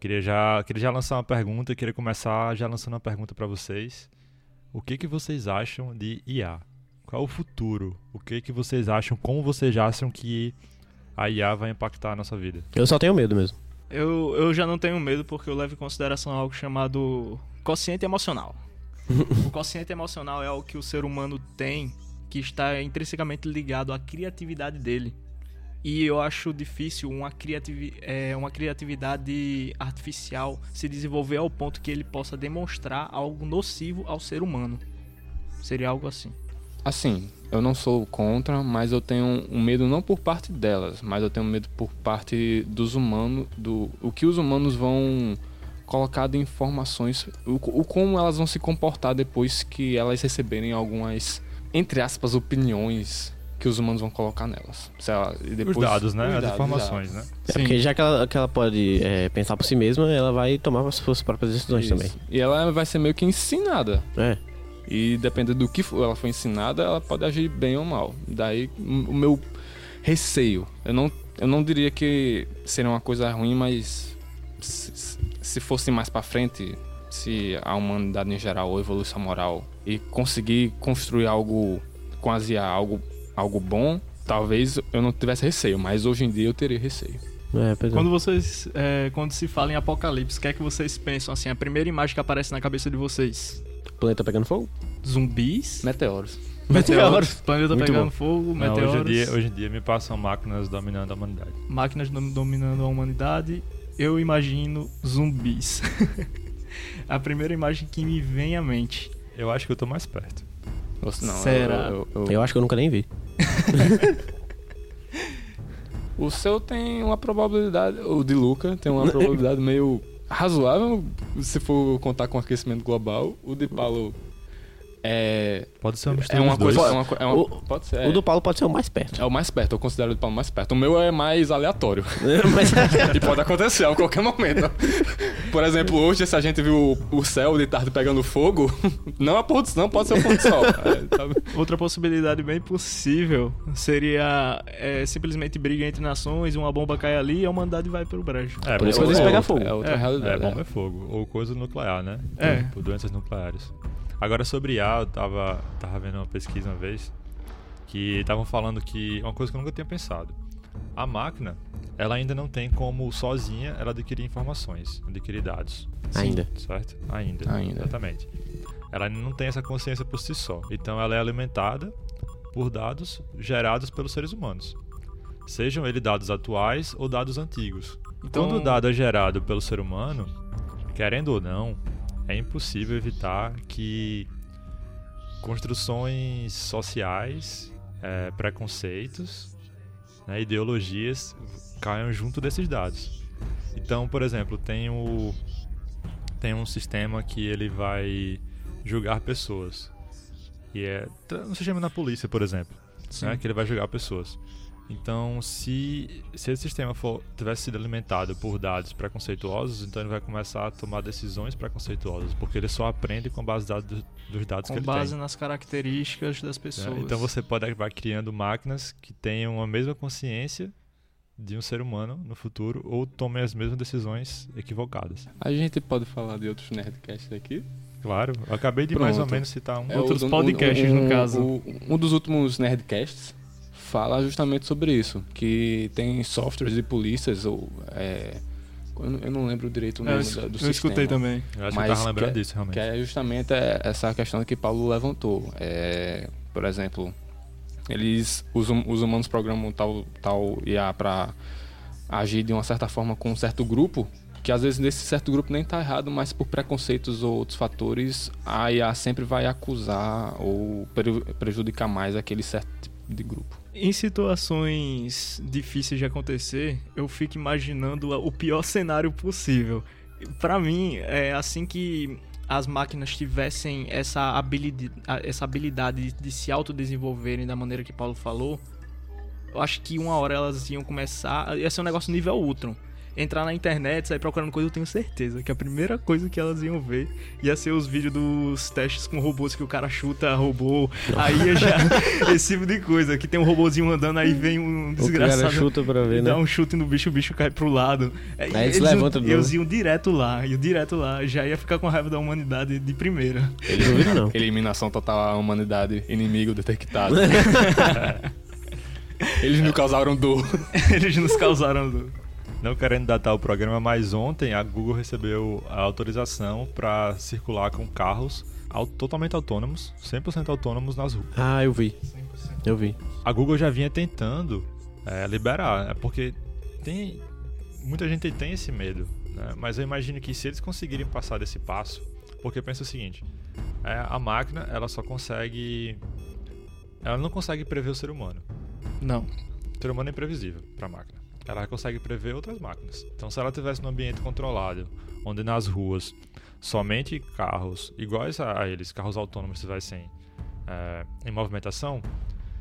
queria já, queria já lançar uma pergunta, queria começar já lançando uma pergunta para vocês. O que que vocês acham de IA? Qual é o futuro? O que que vocês acham? Como vocês acham que a IA vai impactar a nossa vida? Eu só tenho medo mesmo. Eu, eu já não tenho medo porque eu levo em consideração algo chamado consciente emocional. o consciente emocional é algo que o ser humano tem que está intrinsecamente ligado à criatividade dele. E eu acho difícil uma, criativi é, uma criatividade artificial se desenvolver ao ponto que ele possa demonstrar algo nocivo ao ser humano. Seria algo assim. Assim, eu não sou contra, mas eu tenho um medo não por parte delas, mas eu tenho medo por parte dos humanos, do o que os humanos vão colocar de informações, o, o como elas vão se comportar depois que elas receberem algumas, entre aspas, opiniões que os humanos vão colocar nelas. Ela, depois, os dados, né? Os As dados, informações, né? É porque já que ela, que ela pode é, pensar por si mesma, ela vai tomar as suas próprias decisões Isso. também. E ela vai ser meio que ensinada. É. E dependendo do que ela foi ensinada, ela pode agir bem ou mal. Daí o meu receio. Eu não, eu não diria que seria uma coisa ruim, mas se, se fosse mais para frente, se a humanidade em geral, ou evolução moral, e conseguir construir algo com as IA, algo, algo bom, talvez eu não tivesse receio, mas hoje em dia eu teria receio. É, é. quando vocês, é, quando se fala em apocalipse, o que é que vocês pensam assim? A primeira imagem que aparece na cabeça de vocês? Planeta pegando fogo? Zumbis? Meteoros. Meteoros. Planeta Muito pegando bom. fogo, Não, meteoros. hoje, em dia, hoje em dia me passam máquinas dominando a humanidade. Máquinas dominando a humanidade. Eu imagino zumbis. a primeira imagem que me vem à mente. Eu acho que eu tô mais perto. Não, Será? Eu, eu, eu... eu acho que eu nunca nem vi. o seu tem uma probabilidade. O de Luca tem uma probabilidade meio razoável se for contar com aquecimento global. O de Paulo é. Pode ser uma mistura é uma coisa. É uma, é uma, o, pode ser, é. o do Paulo pode ser o mais perto. É o mais perto, eu considero o do Paulo mais perto. O meu é mais aleatório. Mas... e pode acontecer a qualquer momento. Por exemplo, hoje, se a gente viu o céu de tarde pegando fogo, não, é pôr, não pode ser o pôr do sol. É, tá... Outra possibilidade bem possível seria é, simplesmente briga entre nações, uma bomba cai ali e a humanidade vai pro brejo. É, por isso que eles pegam fogo. É outra realidade. É, bomba é fogo. Ou coisa nuclear, né? É. Tipo, doenças nucleares. Agora sobre IA, eu tava, tava vendo uma pesquisa uma vez que estavam falando que uma coisa que eu nunca tinha pensado. A máquina, ela ainda não tem como sozinha ela adquirir informações, adquirir dados. Ainda. Certo? Ainda. Ainda. Exatamente. Ela não tem essa consciência por si só. Então ela é alimentada por dados gerados pelos seres humanos. Sejam eles dados atuais ou dados antigos. Então... Quando o dado é gerado pelo ser humano, querendo ou não, é impossível evitar que construções sociais, é, preconceitos, né, ideologias caiam junto desses dados. Então, por exemplo, tem, o, tem um sistema que ele vai julgar pessoas. E é um sistema na polícia, por exemplo, né, que ele vai julgar pessoas. Então, se, se esse sistema for, tivesse sido alimentado por dados preconceituosos, então ele vai começar a tomar decisões preconceituosas, porque ele só aprende com base dados, dos dados com que ele tem. Com base nas características das pessoas. Então você pode acabar criando máquinas que tenham a mesma consciência de um ser humano no futuro ou tomem as mesmas decisões equivocadas. A gente pode falar de outros nerdcasts aqui? Claro, eu acabei de Pronto. mais ou menos citar um. É, outros podcasts, um, um, no caso. Um, um dos últimos nerdcasts fala justamente sobre isso, que tem softwares de polícias ou é, eu não lembro direito o nome é, eu, do, eu sistema. escutei também. Eu acho mas que eu tava lembrando que, é disso, realmente. Que é justamente essa questão que Paulo levantou. É, por exemplo, eles os, os humanos programam tal, tal IA para agir de uma certa forma com um certo grupo, que às vezes nesse certo grupo nem está errado, mas por preconceitos ou outros fatores, a IA sempre vai acusar ou prejudicar mais aquele certo de grupo. Em situações difíceis de acontecer, eu fico imaginando o pior cenário possível. Para mim, é assim que as máquinas tivessem essa habilidade, essa habilidade de se autodesenvolverem da maneira que Paulo falou, eu acho que uma hora elas iam começar. Ia ser um negócio nível Ultron. Entrar na internet, sair procurando coisa, eu tenho certeza que a primeira coisa que elas iam ver ia ser os vídeos dos testes com robôs que o cara chuta robô. Aí já. esse tipo de coisa. Que tem um robôzinho andando, aí vem um O desgraçado. cara chuta pra ver, né? Dá um chute no bicho, o bicho cai pro lado. É, Aí eles levantam de novo. Eles iam direto lá, iam direto lá. Já ia ficar com raiva da humanidade de primeira. Ele não duvido, não. Eliminação total à humanidade, inimigo detectado. Eles não causaram dor. Eles nos causaram dor. Não querendo datar o programa, mas ontem a Google recebeu a autorização para circular com carros totalmente autônomos, 100% autônomos nas ruas. Ah, eu vi. Eu vi. A Google já vinha tentando é, liberar, né? porque tem muita gente tem esse medo, né? mas eu imagino que se eles conseguirem passar desse passo, porque pensa o seguinte, é, a máquina ela só consegue, ela não consegue prever o ser humano. Não. O ser humano é imprevisível para a máquina. Ela consegue prever outras máquinas. Então, se ela tivesse num ambiente controlado, onde nas ruas somente carros iguais a, eles, carros autônomos estivessem é, em movimentação,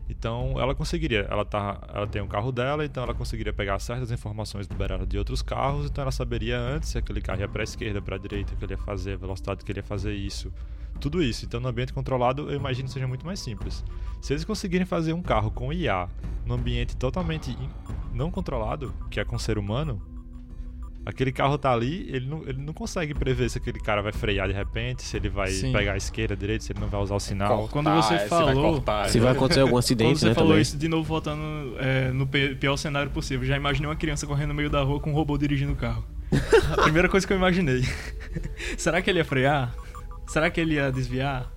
então ela conseguiria. Ela, tá, ela tem um carro dela, então ela conseguiria pegar certas informações liberadas de outros carros, então ela saberia antes se aquele carro ia para a esquerda, para a direita, que ele ia fazer, a velocidade que ele ia fazer isso. Tudo isso. Então, no ambiente controlado, eu imagino que seja muito mais simples. Se eles conseguirem fazer um carro com IA num ambiente totalmente não controlado, que é com ser humano, aquele carro tá ali, ele não, ele não consegue prever se aquele cara vai frear de repente, se ele vai Sim. pegar a esquerda, a direita, se ele não vai usar o sinal. Quando você se vai falou- cortar, Se vai acontecer algum Quando acidente, você né, falou também. isso, de novo voltando é, no pi- pior cenário possível, já imaginei uma criança correndo no meio da rua com um robô dirigindo o carro. A primeira coisa que eu imaginei. Será que ele ia frear? Será que ele ia desviar?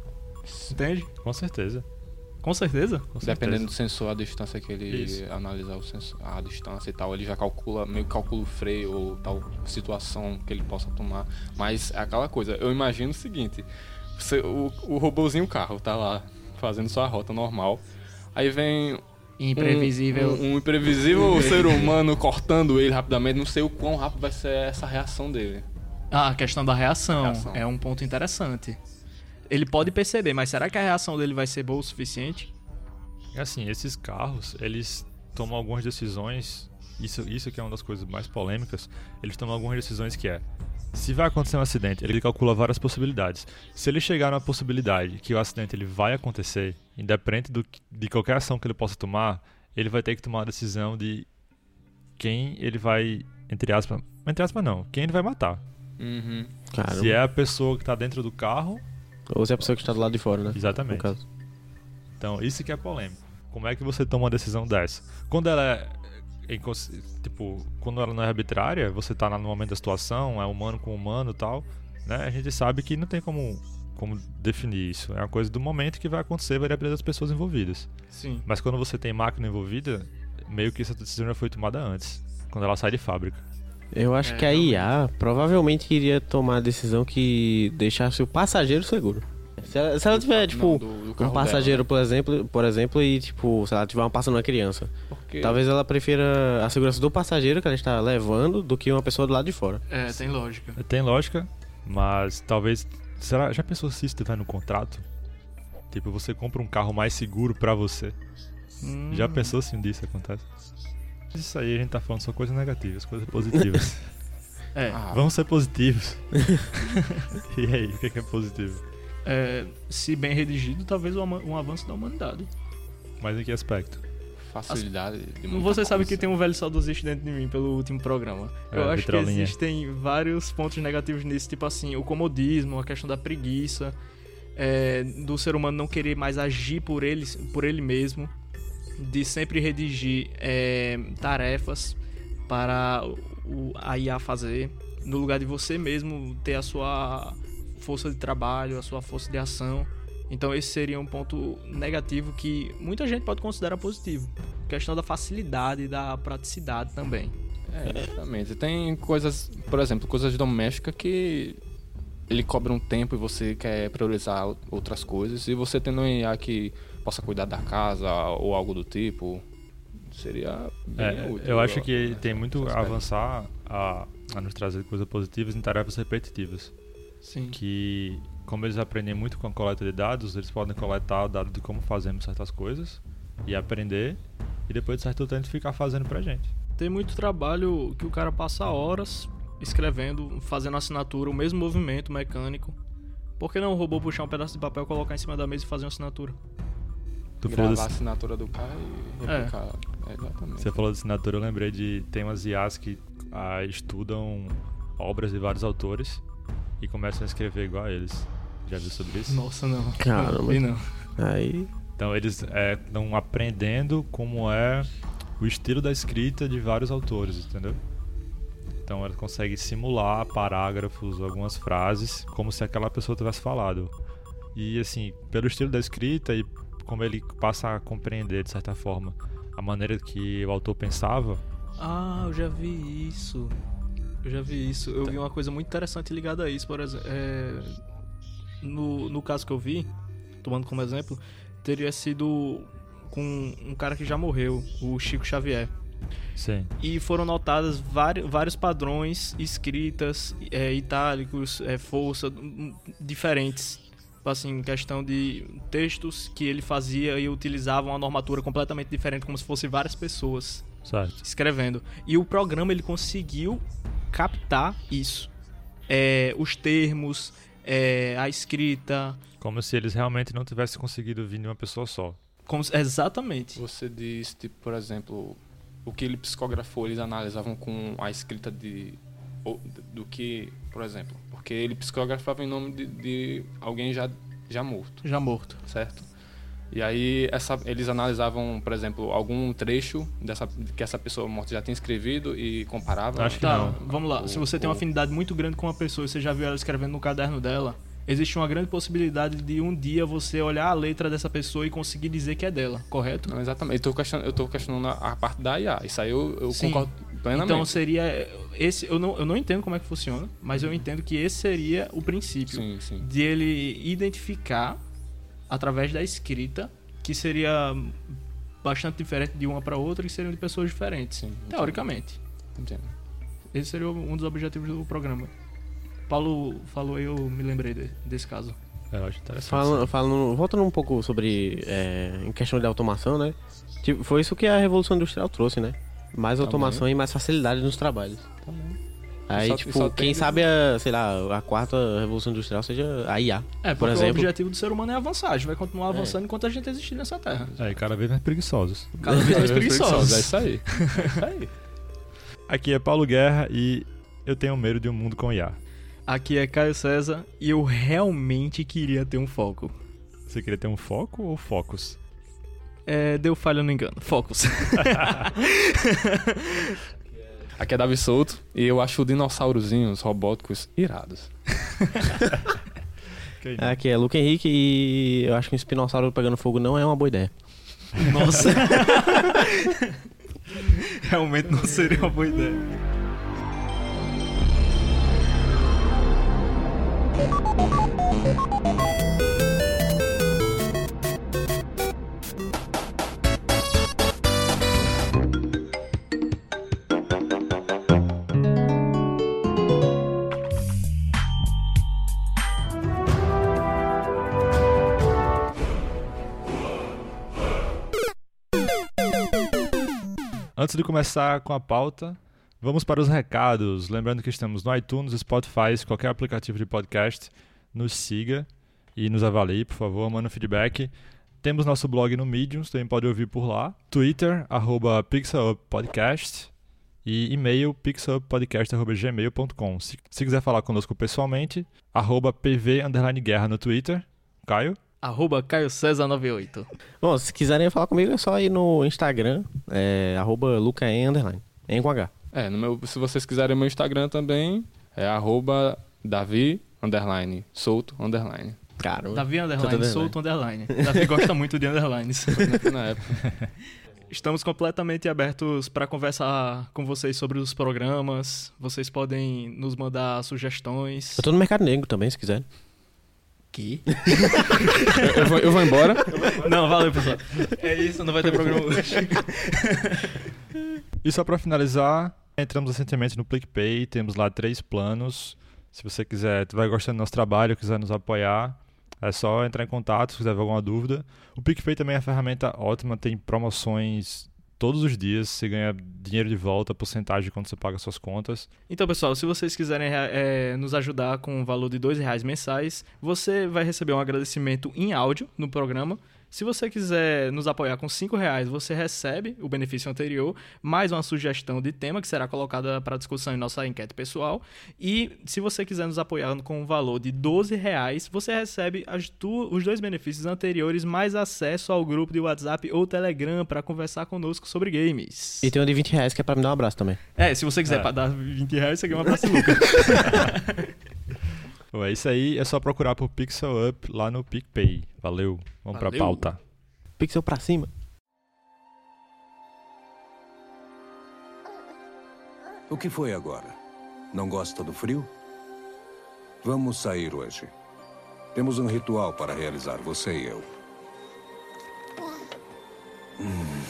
Entende? Com certeza. Com certeza. Com Dependendo certeza. do sensor, a distância que ele Isso. analisar o sensor, a distância e tal, ele já calcula, meio que calcula o freio ou tal situação que ele possa tomar. Mas é aquela coisa, eu imagino o seguinte: você- o, o robozinho carro tá lá fazendo sua rota normal. Aí vem Imprevisível. um, um imprevisível ser humano cortando ele rapidamente. Não sei o quão rápido vai ser essa reação dele. Ah, a questão da reação, Reação. é um ponto interessante. Ele pode perceber, mas será que a reação dele vai ser boa o suficiente? Assim, esses carros, eles tomam algumas decisões. Isso, isso que é uma das coisas mais polêmicas. Eles tomam algumas decisões que é. Se vai acontecer um acidente, ele calcula várias possibilidades. Se ele chegar na possibilidade que o acidente ele vai acontecer, independente do, de qualquer ação que ele possa tomar, ele vai ter que tomar a decisão de quem ele vai, entre aspas, entre aspas não, quem ele vai matar. Uhum. Se é a pessoa que está dentro do carro, Ou se é a pessoa que está do lado de fora, né? No exatamente. caso. Então, isso que é polêmico. Como é que você toma uma decisão dessa? Quando ela é. cons- Tipo, quando ela não é arbitrária, você tá lá no momento da situação, é humano com humano e tal, né? A gente sabe que não tem como, como definir isso. É uma coisa do momento que vai acontecer, vai depender das pessoas envolvidas. Sim. Mas quando você tem máquina envolvida, meio que essa decisão já foi tomada antes, quando ela sai de fábrica. Eu acho É, que a IA provavelmente iria tomar a decisão que deixasse o passageiro seguro. Se ela, se ela tiver, tipo, Não, do- do um passageiro, dela, por exemplo, por exemplo, e tipo, se ela tiver uma passando uma criança, né? Porque- talvez ela prefira a segurança do passageiro que ela está levando do que uma pessoa do lado de fora. É, tem lógica. Tem lógica, mas talvez. Será, já pensou se isso estiver no contrato? Tipo, você compra um carro mais seguro pra você. Hum. Já pensou se um dia isso acontece? Isso aí a gente tá falando só coisas negativas, coisas positivas. É, Ah, Vamos ser positivos. e aí, o que é que é positivo? é, se bem redigido, talvez um, avanço da humanidade. Mas em que aspecto? facilidade de muita Você sabe que tem um velho saudosista dentro de mim pelo último programa. É, Eu acho que existem vários pontos negativos nisso, tipo assim, o comodismo, a questão da preguiça, é, do ser humano não querer mais agir por ele, por ele mesmo, de sempre redigir é, tarefas para o, a IA fazer, no lugar de você mesmo ter a sua força de trabalho, a sua força de ação. Então esse seria um ponto negativo que muita gente pode considerar positivo. Questão da facilidade e da praticidade também. É, exatamente. Tem coisas, por exemplo, coisas domésticas que ele cobra um tempo e você quer priorizar outras coisas. E você tendo um IA que possa cuidar da casa ou algo do tipo, seria bem É, útil. eu acho que né, tem muito a avançar a, a nos trazer coisas positivas em tarefas repetitivas. Sim. Que, como eles aprendem muito com a coleta de dados, eles podem coletar dados de como fazemos certas coisas e aprender, e depois de certo tempo ficar fazendo pra gente. Tem muito trabalho que o cara passa horas escrevendo, fazendo assinatura, o mesmo movimento mecânico. Por que não o robô puxar um pedaço de papel, colocar em cima da mesa e fazer uma assinatura? Tu falou Gravar desse- a assinatura do cara e É. replicar. É, exatamente. Você falou de assinatura, eu lembrei de. Tem umas IAs que ah, estudam obras de vários autores e começam a escrever igual a eles. Já viu sobre isso? Nossa, não. Caramba. Não. Aí. Então eles estão aprendendo como é o estilo da escrita de vários autores, entendeu? Então eles conseguem simular parágrafos, algumas frases, como se aquela pessoa tivesse falado. E assim, pelo estilo da escrita e como ele passa a compreender, de certa forma, a maneira que o autor pensava, Ah, eu já vi isso. Eu já vi isso. Eu vi uma coisa muito interessante ligada a isso, por exemplo. é, no, no caso que eu vi, tomando como exemplo, teria sido com um cara que já morreu, o Chico Xavier. sim, E foram notadas vari- vários padrões, escritas, é, itálicos, é, força, hum, diferentes. Assim, em questão de textos que ele fazia e utilizava uma normatura completamente diferente, como se fossem várias pessoas certo. escrevendo. E o programa ele conseguiu captar isso. É, os termos, é, a escrita. Como se eles realmente não tivessem conseguido vir de uma pessoa só. Como se- exatamente. Você diz, tipo, por exemplo, o que ele psicografou, eles analisavam com a escrita de. Do que, por exemplo, porque ele psicografava em nome de, de alguém já, já morto, Já morto. certo? E aí essa, eles analisavam, por exemplo, algum trecho dessa, que essa pessoa morta já tinha escrevido e comparavam. Acho que Tá, não. vamos lá. O- Se você tem uma o- afinidade muito grande com uma pessoa e você já viu ela escrevendo no caderno dela, existe uma grande possibilidade de um dia você olhar a letra dessa pessoa e conseguir dizer que é dela, correto? Não, exatamente. Eu tô questionando, eu tô questionando a, parte da IA. Isso aí eu, eu concordo plenamente. Então seria esse eu não, eu não entendo como é que funciona, mas eu entendo que esse seria o princípio Sim, sim. de ele identificar através da escrita que seria bastante diferente de uma para outra e seriam de pessoas diferentes, Sim, teoricamente. Entendo. Esse seria um dos objetivos do programa. Paulo falou e eu me lembrei de- desse caso. É, Eu acho interessante. Falando, falando, voltando um pouco sobre. é, em questão de automação, né? Tipo, foi isso que a Revolução Industrial trouxe, né? Mais Também. automação e mais facilidade nos trabalhos. Também. Aí, só- tipo, só quem tem- sabe a, sei lá, a quarta Revolução Industrial seja a IA. É, Por porque o exemplo. objetivo do ser humano é avançar. A gente vai continuar É. avançando enquanto a gente existir nessa terra. É, e cada vez mais preguiçosos. Cada vez mais É preguiçosos. isso aí. É isso aí. Aqui é Paulo Guerra e eu tenho medo de um mundo com IA. Aqui é Caio César e eu realmente queria ter um foco. Você queria ter um foco ou focos? É, deu falha no engano. Focus. Aqui é Davi Souto e eu acho dinossaurozinhos robóticos irados. Aqui é Luke Henrique e eu acho que um espinossauro pegando fogo não é uma boa ideia. Nossa. Realmente não seria uma boa ideia. Antes de começar com a pauta, vamos para os recados. Lembrando que estamos no iTunes, Spotify, qualquer aplicativo de podcast. Nos siga e nos avalie, por favor, manda um feedback. Temos nosso blog no Medium, também pode ouvir por lá. Twitter, arroba pixeluppodcast. E e-mail, pixeluppodcast.gmail.com. Se, se quiser falar conosco pessoalmente, arroba pv underline guerra no Twitter. Caio? Arroba Caio César 98. Bom, se quiserem falar comigo é só ir no Instagram, é, arroba lucaen, underline, em com H. É, no meu, se vocês quiserem meu Instagram também, é arroba Davi underline, solto underline. Davi Underline, underline. solto Underline. Davi gosta muito de underlines. Na época. Estamos completamente abertos para conversar com vocês sobre os programas. Vocês podem nos mandar sugestões. Eu tô no Mercado Negro também, se quiser. Que? Eu, eu vou, eu vou embora. Não, valeu, pessoal. É isso, não vai ter programa hoje. E só para finalizar, entramos recentemente no PicPay, temos lá três planos. Se você quiser, vai gostando do nosso trabalho, quiser nos apoiar, é só entrar em contato se quiser alguma dúvida. O PicPay também é uma ferramenta ótima, tem promoções todos os dias, você ganha dinheiro de volta, porcentagem quando você paga suas contas. Então, pessoal, se vocês quiserem é, nos ajudar com o valor de dois reais mensais, você vai receber um agradecimento em áudio no programa. Se você quiser nos apoiar com cinco reais, você recebe o benefício anterior, mais uma sugestão de tema que será colocada para discussão em nossa enquete pessoal. E se você quiser nos apoiar com o valor de 12 reais, você recebe os dois benefícios anteriores, mais acesso ao grupo de WhatsApp ou Telegram para conversar conosco sobre games. E tem um de 20 reais que é para me dar um abraço também. É, se você quiser É. dar 20 reais, você ganha um abraço, Lucas. Bom, é isso aí, é só procurar por Pixel Up lá no PicPay. Valeu, vamos pra Valeu. pauta. Pixel pra cima. O que foi agora? Não gosta do frio? Vamos sair hoje. Temos um ritual para realizar, você e eu. Hum.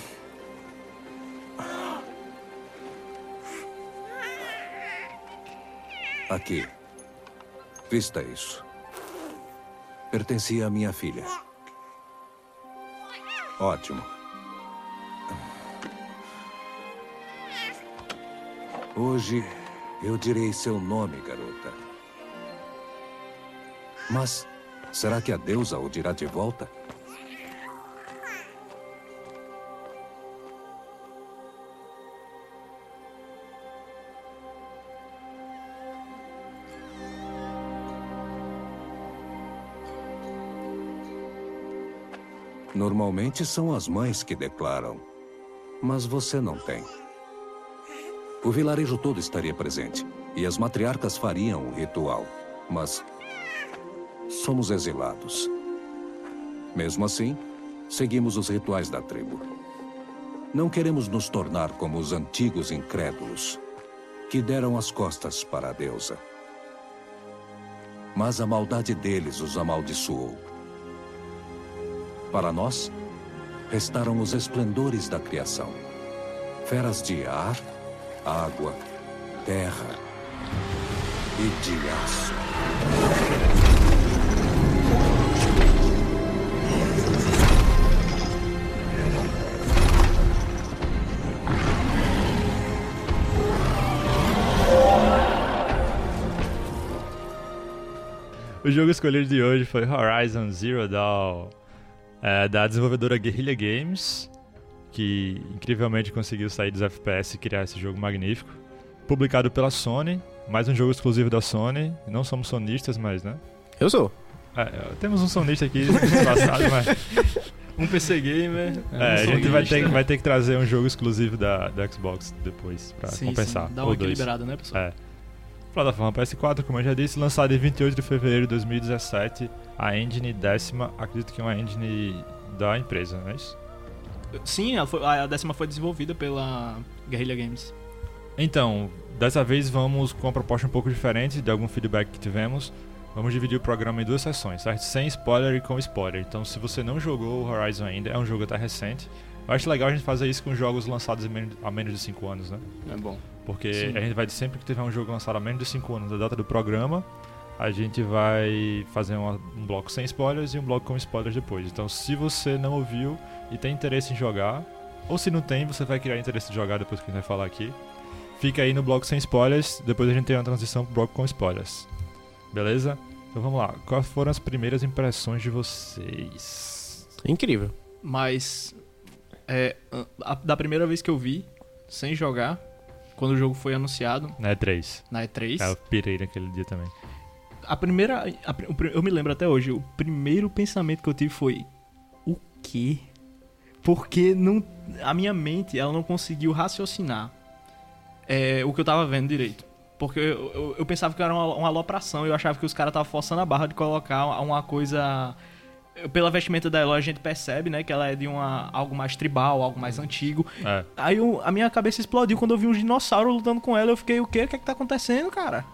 Aqui. Vista isso. Pertencia à minha filha. Ótimo. Hoje eu direi seu nome, garota. Mas será que a deusa o dirá de volta? Normalmente são as mães que declaram, mas você não tem. O vilarejo todo estaria presente e as matriarcas fariam o ritual, mas somos exilados. Mesmo assim, seguimos os rituais da tribo. Não queremos nos tornar como os antigos incrédulos que deram as costas para a deusa. Mas a maldade deles os amaldiçoou. Para nós, restaram os esplendores da criação: feras de ar, água, terra e de aço. O jogo escolhido de hoje foi Horizon Zero Dawn, é, da desenvolvedora Guerrilla Games, que incrivelmente conseguiu sair dos FPS e criar esse jogo magnífico. Publicado pela Sony, mais um jogo exclusivo da Sony. Não somos sonistas, mas, né? Eu sou. É, temos um sonista aqui disfarçado, mas. Um PC Gamer. É, um a gente vai ter, vai ter que trazer um jogo exclusivo da, da Xbox depois, pra Sim, compensar. sim, Dá uma dois. equilibrada, né, pessoal? É. Plataforma PS4, como eu já disse, lançada em 28 de fevereiro de 2017. A engine décima, acredito que é uma engine da empresa, não é isso? Sim, foi- a décima foi desenvolvida pela Guerrilla Games. Então, dessa vez vamos com uma proposta um pouco diferente de algum feedback que tivemos. Vamos dividir o programa em duas sessões, certo? Sem spoiler e com spoiler. Então, se você não jogou o Horizon ainda, é um jogo até recente. Eu acho legal a gente fazer isso com jogos lançados há menos de 5 anos, né? É bom. Porque Sim. a gente vai sempre que tiver um jogo lançado há menos de 5 anos da data do programa, a gente vai fazer uma- um bloco sem spoilers e um bloco com spoilers depois. Então, se você não ouviu e tem interesse em jogar, ou se não tem, você vai criar interesse de jogar depois que a gente vai falar aqui. Fica aí no bloco sem spoilers, depois a gente tem uma transição pro bloco com spoilers. Beleza? Então vamos lá. Quais foram as primeiras impressões de vocês? Incrível. Mas é, a- da primeira vez que eu vi, sem jogar, quando o jogo foi anunciado Na E3. na E3, É, eu pirei naquele dia também. a primeira. a eu me lembro até hoje, o primeiro pensamento que eu tive foi: o quê? Porque não, a minha mente ela não conseguiu raciocinar é, o que eu tava vendo direito. Porque eu, eu, eu pensava que era uma, uma alopração, eu achava que os caras estavam forçando a barra de colocar uma coisa. Pela vestimenta da Eloy a gente percebe, né, que ela é de uma, algo mais tribal, algo mais antigo. É. Aí eu- a minha cabeça explodiu quando eu vi uns dinossauros lutando com ela. Eu fiquei, o quê? O que é que tá acontecendo, cara?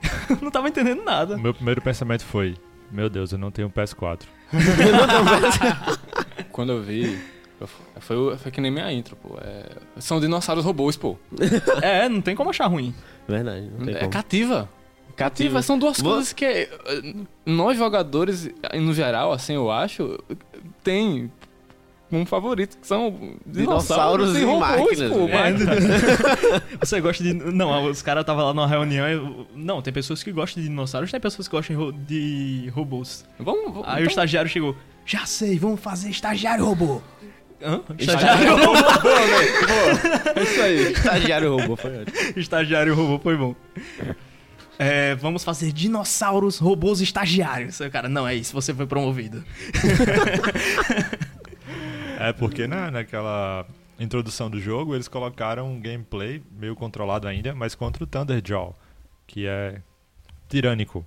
não tava entendendo nada. O meu primeiro pensamento foi: Meu Deus, eu não tenho um PS4. Quando eu vi, eu- foi, foi que nem minha intro, pô. É- são dinossauros robôs, pô. É, não tem como achar ruim. Verdade, não tem É como. cativa. Cativa. Cativa. São duas Vou- coisas que eh, nós jogadores, no geral, assim, eu acho, tem um favorito, que são Dinossauros dinossauros, e e robôs, máquinas, pô. mas- Você gosta de. Não, os caras estavam lá numa reunião. e- Não, tem pessoas que gostam de dinossauros, tem pessoas que gostam de ro- de robôs. Vamos, vamos Aí o então- estagiário chegou. Já sei, vamos fazer estagiário robô. Hã? Estagiário robô. É isso aí. Estagiário robô, foi ótimo. estagiário robô foi bom. É, vamos fazer dinossauros, robôs estagiários. Aí o cara, não, é isso, você foi promovido. É porque na, naquela introdução do jogo eles colocaram um gameplay meio controlado ainda, mas contra o Thunderjaw, que é tirânico.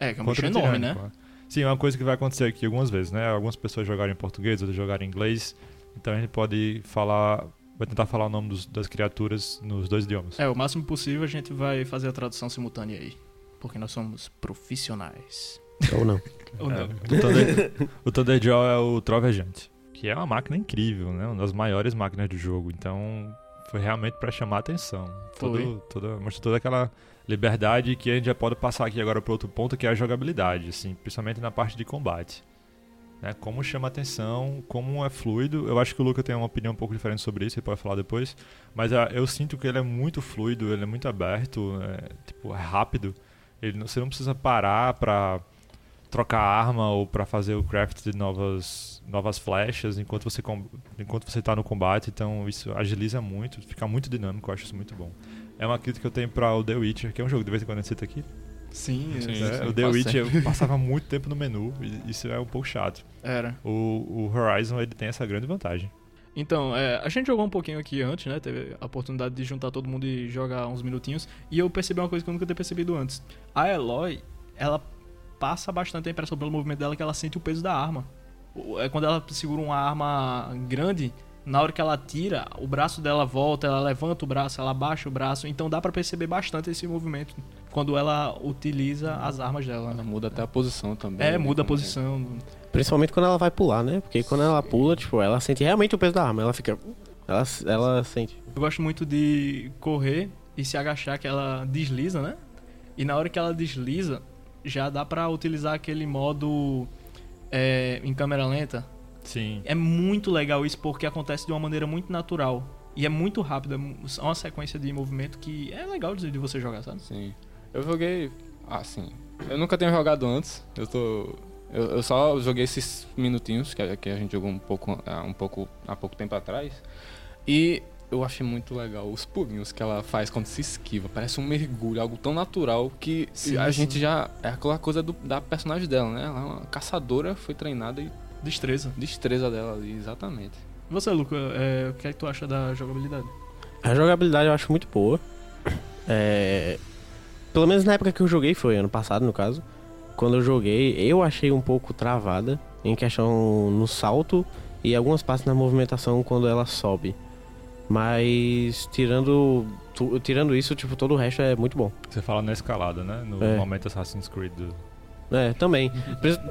É, que é um bicho enorme, né? é. Sim, é uma coisa que vai acontecer aqui algumas vezes, né? Algumas pessoas jogarem em português, outras jogarem em inglês. Então a gente pode falar, vai tentar falar o nome dos- das criaturas nos dois idiomas. É, o máximo possível a gente vai fazer a tradução simultânea aí. Porque nós somos profissionais. Ou não. Ou É, não? o, Thunder, o Thunderjaw é o Trovejante, que é uma máquina incrível, né? Uma das maiores máquinas do jogo. Então, foi realmente para chamar a atenção. Foi. Todo, toda, mostrou toda aquela liberdade que a gente já pode passar aqui agora para outro ponto, que é a jogabilidade, assim, principalmente na parte de combate. Né? Como chama atenção, como é fluido. Eu acho que o Luca tem uma opinião um pouco diferente sobre isso, ele pode falar depois. Mas ah, eu sinto que ele é muito fluido, ele é muito aberto, é, tipo, é rápido. Ele, você não precisa parar pra trocar arma ou pra fazer o craft de novas, novas flechas enquanto você enquanto você tá no combate, então isso agiliza muito, fica muito dinâmico, eu acho isso muito bom. É uma crítica que eu tenho para o The Witcher, que é um jogo de vez em quando a gente aqui. Sim, Sim, é- sim, o The faz Witcher eu passava muito tempo no menu, e isso é um pouco chato. era. O, o Horizon ele tem essa grande vantagem. Então, é, a gente jogou um pouquinho aqui antes, né? Teve a oportunidade de juntar todo mundo e jogar uns minutinhos. E eu percebi uma coisa que eu nunca tinha percebido antes. A Eloy, ela passa bastante a impressão pelo movimento dela que ela sente o peso da arma. É quando ela segura uma arma grande, na hora que ela tira, o braço dela volta, ela levanta o braço, ela abaixa o braço. Então dá pra perceber bastante esse movimento quando ela utiliza as armas dela. Ela né? muda até a posição também. É, né, muda a como- posição. Principalmente quando ela vai pular, né? Porque quando ela pula, tipo, ela sente realmente o peso da arma. Ela fica. Ela, ela sente. Eu gosto muito de correr e se agachar, que ela desliza, né? E na hora que ela desliza, já dá pra utilizar aquele modo é, em câmera lenta. Sim. É muito legal isso porque acontece de uma maneira muito natural. E é muito rápido, é é uma sequência de movimento que é legal de, você jogar, sabe? Sim. Eu joguei. Assim. Eu nunca tenho jogado antes. Eu tô. Eu, eu só joguei esses minutinhos que, a- que a gente jogou um pouco, há um pouco há pouco tempo atrás. E eu achei muito legal os pulinhos que ela faz quando se esquiva. Parece um mergulho, algo tão natural que Sim, a sim. gente já. É aquela coisa do- da personagem dela, né? Ela é uma caçadora, foi treinada e Destreza. destreza dela ali, exatamente. E Você, Luca, é, o que é que tu acha da jogabilidade? A jogabilidade eu acho muito boa. É... Pelo menos na época que eu joguei, foi ano passado no caso. Quando eu joguei, eu achei um pouco travada em questão no salto e algumas partes na movimentação quando ela sobe. Mas tirando tu- tirando isso, tipo, todo o resto é muito bom. Você fala na escalada, né? No É. momento Assassin's Creed. do- É, também.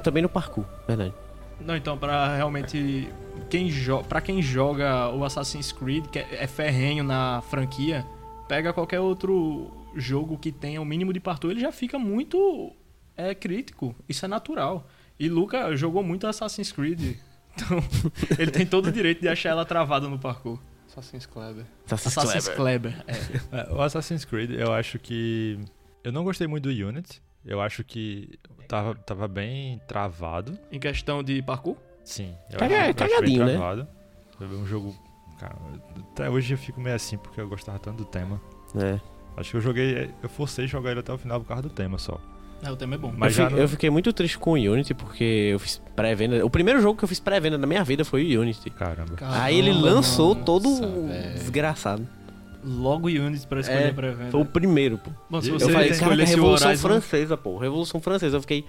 Também no parkour, verdade. Não, então, pra realmente. Quem jo pra quem joga o Assassin's Creed, que é é ferrenho na franquia, pega qualquer outro jogo que tenha o mínimo de parkour, ele já fica muito é, crítico. Isso é natural. E Luca jogou muito Assassin's Creed. Então, ele tem todo o direito de achar ela travada no parkour. Assassin's Kleber. Assassin's Kleber. É. É, o Assassin's Creed, eu acho que. Eu não gostei muito do Unity. Eu acho que tava, tava bem travado. Em questão de parkour? Sim. Eu Caga- acho, eu acho bem cagadinho, né? travado. Foi um jogo. Cara, até hoje eu fico meio assim porque eu gostava tanto do tema. É. Acho que eu joguei. Eu forcei jogar ele até o final por causa do tema só. É, o tema é bom. Mas eu, já fi- não- eu fiquei muito triste com o Unity porque eu fiz pré-venda. O primeiro jogo que eu fiz pré-venda na minha vida foi o Unity. Caramba. Aí ele Caramba, lançou todo velho. desgraçado. Logo Unity pra escolher É, pra venda. Foi o primeiro, pô. Bom, se Eu você eu falei, cara, Revolução Horizon... Francesa, pô. Revolução Francesa. Eu fiquei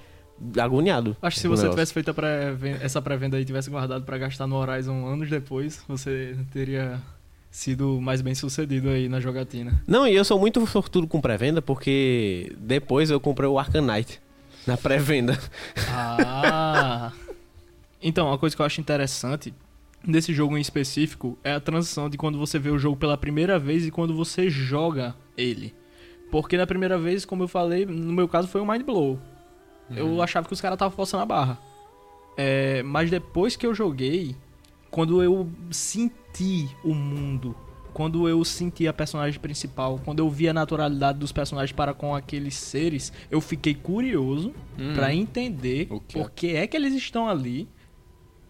agoniado. Acho que se você negócio. tivesse feito pré essa pré-venda aí e tivesse guardado pra gastar no Horizon anos depois, você teria sido mais bem sucedido aí na jogatina. Não, e eu sou muito sortudo com pré-venda porque depois eu comprei o Arcanite na pré-venda. Ah! então, uma coisa que eu acho interessante desse jogo em específico é a transição de quando você vê o jogo pela primeira vez e quando você joga ele. Porque na primeira vez, como eu falei, no meu caso foi um mind blow. Eu achava que os caras estavam forçando a barra. É, mas depois que eu joguei, quando eu senti o mundo, quando eu senti a personagem principal, quando eu vi a naturalidade dos personagens para com aqueles seres, eu fiquei curioso Hum. pra entender O por que é que eles estão ali,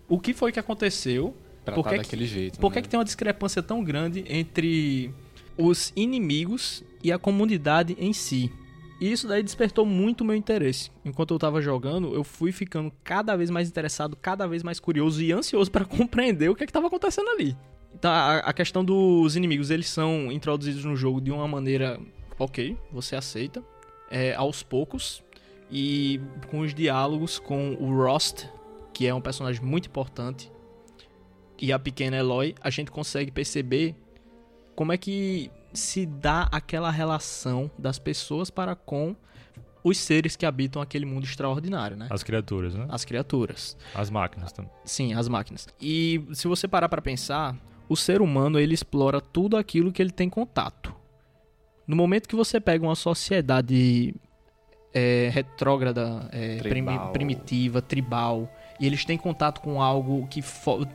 o que foi que aconteceu, Tratar por que que- daquele jeito. por que, né? que tem uma discrepância tão grande entre os inimigos e a comunidade em si. E isso daí despertou muito o meu interesse. Enquanto eu tava jogando, eu fui ficando cada vez mais interessado, cada vez mais curioso e ansioso pra compreender o que é que tava acontecendo ali. Então, a, a questão dos inimigos, eles são introduzidos no jogo de uma maneira, ok, você aceita, é, aos poucos, e com os diálogos com o Rost, que é um personagem muito importante, e a pequena Eloy, a gente consegue perceber como é que se dá aquela relação das pessoas para com os seres que habitam aquele mundo extraordinário, né? As criaturas, né? As criaturas. As máquinas também. Sim, as máquinas. E se você parar pra pensar, o ser humano ele explora tudo aquilo que ele tem contato. No momento que você pega uma sociedade é, retrógrada, é, primi- Tribal. primitiva, tribal, e eles têm contato com algo que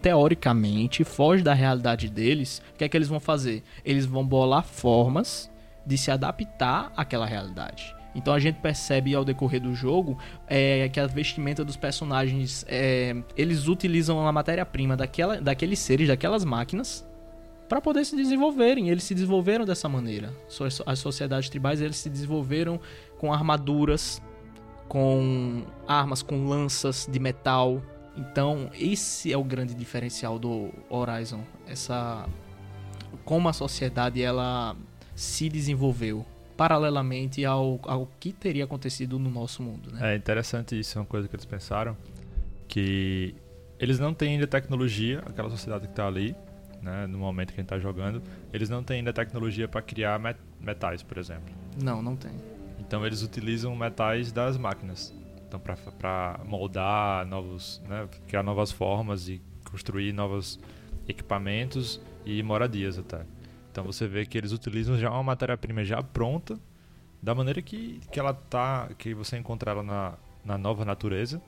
teoricamente foge da realidade deles, o que é que eles vão fazer? Eles vão bolar formas de se adaptar àquela realidade. Então a gente percebe ao decorrer do jogo é, que a vestimenta dos personagens é, eles utilizam a matéria-prima daquela, daqueles seres, daquelas máquinas para poder se desenvolverem. Eles se desenvolveram dessa maneira. As sociedades tribais eles se desenvolveram com armaduras, com armas, com lanças de metal. Então esse é o grande diferencial do Horizon. Essa como a sociedade ela se desenvolveu paralelamente ao, ao que teria acontecido no nosso mundo, né? É interessante isso, é uma coisa que eles pensaram. Que eles não têm ainda tecnologia, aquela sociedade que está ali, né, no momento que a gente está jogando, eles não têm ainda tecnologia para criar met- metais, por exemplo. Não, não tem. Então eles utilizam metais das máquinas. Então para moldar novos, né, criar novas formas e construir novos equipamentos e moradias até. Então você vê que eles utilizam já uma matéria-prima já pronta, da maneira que, que ela tá, que você encontra ela na, na nova natureza,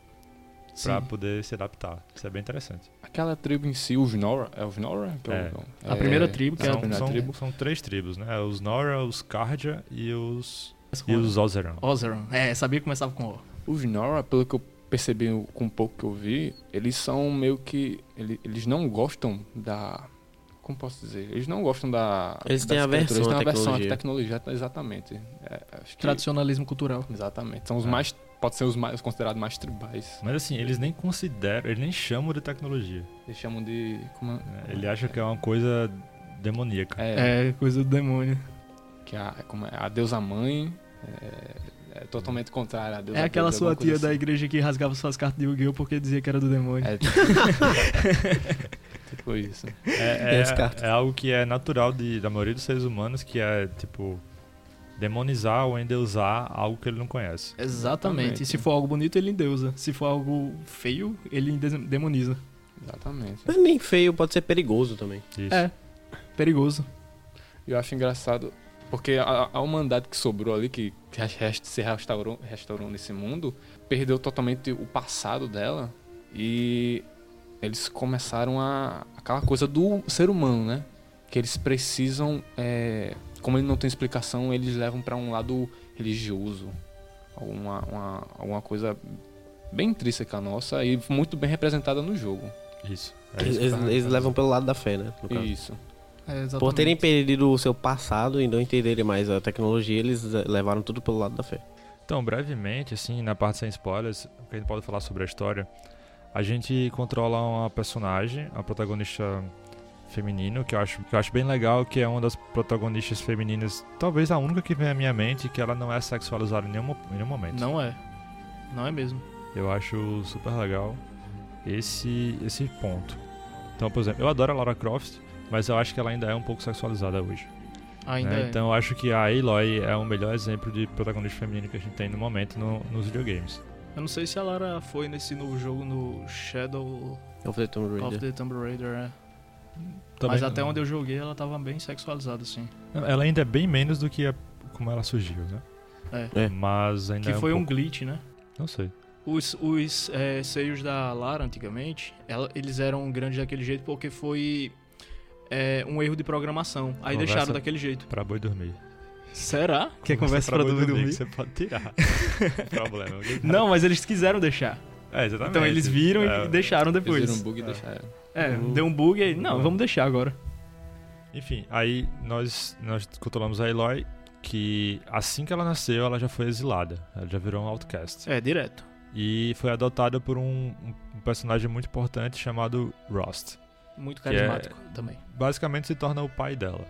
para poder se adaptar. Isso é bem interessante. Aquela tribo em si, os Nora, é os Nora? É. o- A primeira tribo, que é a São, primeira são, tribo. são três tribos, né? Os Nora, os Karja e os e os Ozeran. Ozeron. É, sabia que começava com O. Os Nora, pelo que eu percebi com um pouco que eu vi, eles são meio que. Eles, eles não gostam da. Como posso dizer? Eles não gostam da. Eles têm das aversão criaturas, à Eles têm aversão à tecnologia. tecnologia, exatamente. É, acho que- Tradicionalismo cultural. Exatamente. São os É. mais. Pode ser os mais considerados mais tribais. Mas assim, eles nem consideram, eles nem chamam de tecnologia. Eles chamam de. Como é? né? Ele acha que é uma coisa demoníaca. É, É, coisa do demônio. que a, como é, a deusa mãe é, é totalmente contrária à deusa É aquela deusa, sua alguma coisa tia da assim. igreja que rasgava suas cartas de Yu-Gi-Oh! porque dizia que era do demônio. É, tipo isso. É, é, é algo que é natural de, da maioria dos seres humanos, que é, tipo, demonizar ou endeusar algo que ele não conhece. Exatamente. E se for algo bonito, ele endeusa. Se for algo feio, ele demoniza. Exatamente. Mas nem feio, pode ser perigoso também. Isso. É. Perigoso. Eu acho engraçado, porque a, a humanidade que sobrou ali, que rest- se restaurou, restaurou nesse mundo, perdeu totalmente o passado dela e eles começaram a. aquela coisa do ser humano, né? Que eles precisam. é, como ele não tem explicação, eles levam pra um lado religioso. Alguma, uma, alguma coisa bem intrínseca nossa e muito bem representada no jogo. Isso. É Eles, isso. eles- eles levam pelo lado da fé, né? no caso. Isso. É, exatamente. Por terem perdido o seu passado e não entenderem mais a tecnologia, eles eh, levaram tudo pelo lado da fé. Então, brevemente, assim, na parte sem spoilers, o que a gente pode falar sobre a história, a gente controla uma personagem, a protagonista feminino, que eu acho, que eu acho bem legal, que é uma das protagonistas femininas, talvez a única que vem à minha mente, que ela não é sexualizada em nenhum, em nenhum momento. Não é. Não é mesmo. Eu acho super legal esse, esse ponto. Então, por exemplo, eu adoro a Lara Croft, mas eu acho que ela ainda é um pouco sexualizada hoje. Ainda né? é. Então eu acho que a Aloy é o melhor exemplo de protagonista feminino que a gente tem no momento no- nos videogames. Eu não sei se a Lara foi nesse novo jogo no Shadow of the Tomb of Raider. the Tomb Raider, é. Também- Mas até onde eu joguei, ela tava bem sexualizada, assim. Ela ainda é bem menos do que a- como ela surgiu, né? É. É. Mas ainda Que é um foi um pouco- glitch, né? Não sei. Os, os é, seios da Lara, antigamente, ela- eles eram grandes daquele jeito porque foi é, um erro de programação. Aí Conversa- deixaram daquele jeito. Pra boi dormir. Será? Que é Conversa conversa pra dormir? que Você pode tirar. Problema. Não, mas eles quiseram deixar. É, exatamente. Então eles viram É, e deixaram Eles depois. viram um bug e deixaram. É, deu um bug e aí, não, vamos deixar agora. Enfim, aí nós, nós controlamos a Eloy, que assim que ela nasceu, ela já foi exilada. Ela já virou um outcast. É, direto. E foi adotada por um, um personagem muito importante chamado Rost. Muito é- carismático também. Basicamente se torna o pai dela.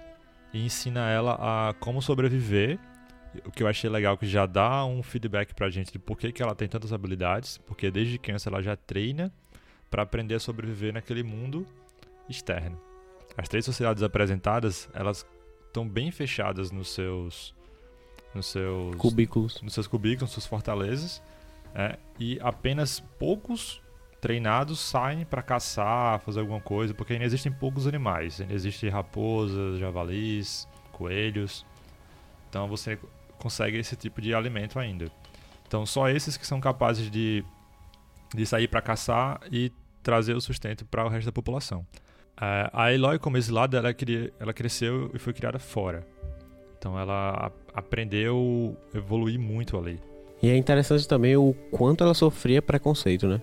E ensina ela a como sobreviver. O que eu achei legal que já dá um feedback pra gente de por que, que ela tem tantas habilidades. Porque desde criança ela já treina pra aprender a sobreviver naquele mundo externo. As três sociedades apresentadas, elas estão bem fechadas nos seus nos seus Cubículos. nos seus cubículos, nas suas fortalezas, é, e apenas poucos treinados saem para caçar, fazer alguma coisa, porque ainda existem poucos animais. Ainda existem raposas, javalis, coelhos. Então você consegue esse tipo de alimento ainda. Então só esses que são capazes de, de sair para caçar e trazer o sustento para o resto da população. É, a Eloy, como exilada, ela, ela cresceu e foi criada fora. Então ela aprendeu evoluir muito ali. E é interessante também o quanto ela sofria preconceito, né?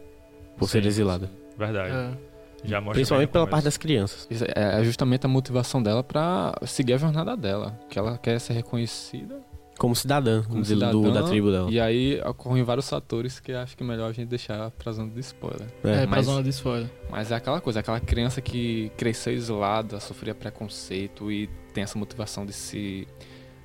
Por ser Sim, exilada. Verdade. É. Já mostra Principalmente pela parte das crianças. Isso é justamente a motivação dela pra seguir a jornada dela. Que ela quer ser reconhecida Como cidadã, como cidadã. do- da tribo dela. E aí ocorrem vários fatores que acho que é melhor a gente deixar pra zona de spoiler. É, pra mas- zona de spoiler. Mas é aquela coisa, aquela criança que cresceu isolada, sofria preconceito e tem essa motivação de se,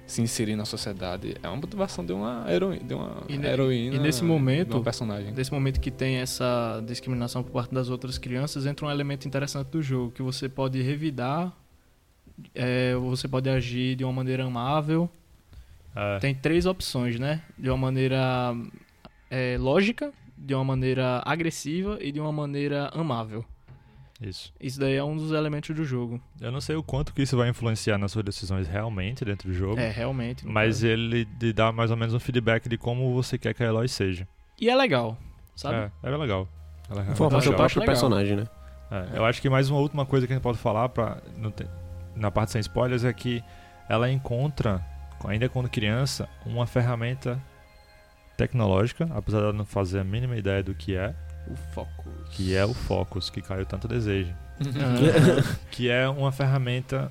se inserir na sociedade. É uma motivação de uma heroína. De uma E ne- heroína e nesse momento- de uma personagem. Nesse momento que tem essa discriminação por parte das outras crianças, entra um elemento interessante do jogo, que você pode revidar, é, você pode agir de uma maneira amável. É, Tem três opções, né? De uma maneira é, lógica, de uma maneira agressiva e de uma maneira amável. Isso. Isso daí é um dos elementos do jogo. Eu não sei o quanto que isso vai influenciar nas suas decisões realmente dentro do jogo. É, realmente. Mas caso. ele te dá mais ou menos um feedback de como você quer que a Eloy seja. E é legal, sabe? É, é legal. Ela é realmente Formação legal. legal. personagem, né? É, eu acho que mais uma última coisa que a gente pode falar pra, na parte sem spoilers é que ela encontra, ainda quando criança, uma ferramenta tecnológica, apesar dela não fazer a mínima ideia do que é, O foco. Que é o Focus, que caiu tanto desejo. Ah. Que é uma ferramenta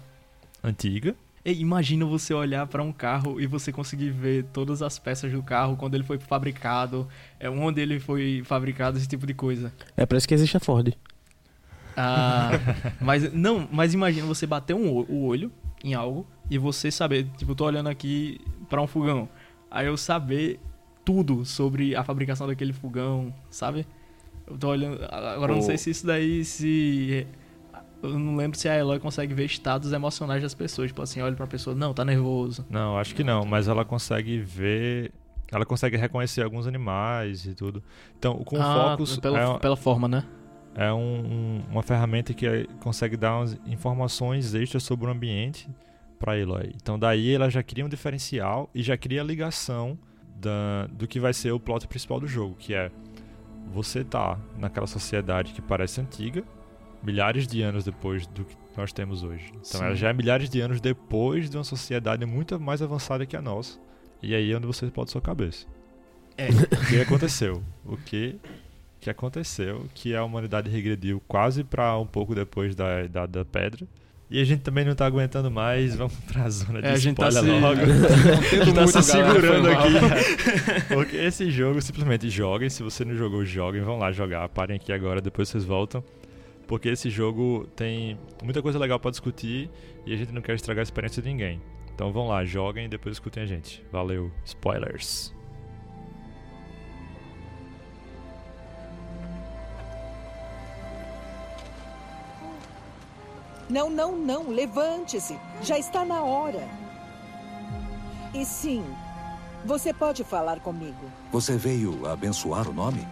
antiga, Ei, imagina você olhar pra um carro e você conseguir ver todas as peças do carro, quando ele foi fabricado, é, onde ele foi fabricado, esse tipo de coisa. É por isso que existe a Ford. Ah, mas não, mas imagina você bater um, o o olho em algo e você saber, tipo, eu tô olhando aqui pra um fogão, aí eu saber tudo sobre a fabricação daquele fogão, sabe? Eu tô olhando, agora eu não sei se isso daí se eu não lembro se a Eloy consegue ver estados emocionais das pessoas, tipo assim, olha pra pessoa, não, tá nervoso. Não, acho que não, mas ela consegue ver. Ela consegue reconhecer alguns animais e tudo. Então, com o Ah, Focus pela, é, pela forma, né? é um- um- uma ferramenta que consegue dar umas informações extras sobre o ambiente para Eloy. Então, daí ela já cria um diferencial e já cria a ligação da- do que vai ser o plot principal do jogo, que é você tá naquela sociedade que parece antiga, milhares de anos depois do que nós temos hoje. Então, Sim. ela já é milhares de anos depois de uma sociedade muito mais avançada que a nossa. E aí é onde você pode sua cabeça. É. O que aconteceu? O que que aconteceu? Que a humanidade regrediu quase pra um pouco depois da idade da pedra. E a gente também não tá aguentando mais, vamos pra zona de É, a gente tá se- logo. A gente tá se segurando aqui. Porque esse jogo, simplesmente joguem. Se você não jogou, joguem. Vão lá jogar. Parem aqui agora, depois vocês voltam. Porque esse jogo tem muita coisa legal pra discutir e a gente não quer estragar a experiência de ninguém. Então vão lá, joguem e depois escutem a gente. Valeu. Spoilers. Não, não, não. Levante-se. Já está na hora. E sim, você pode falar comigo. Você veio abençoar o nome?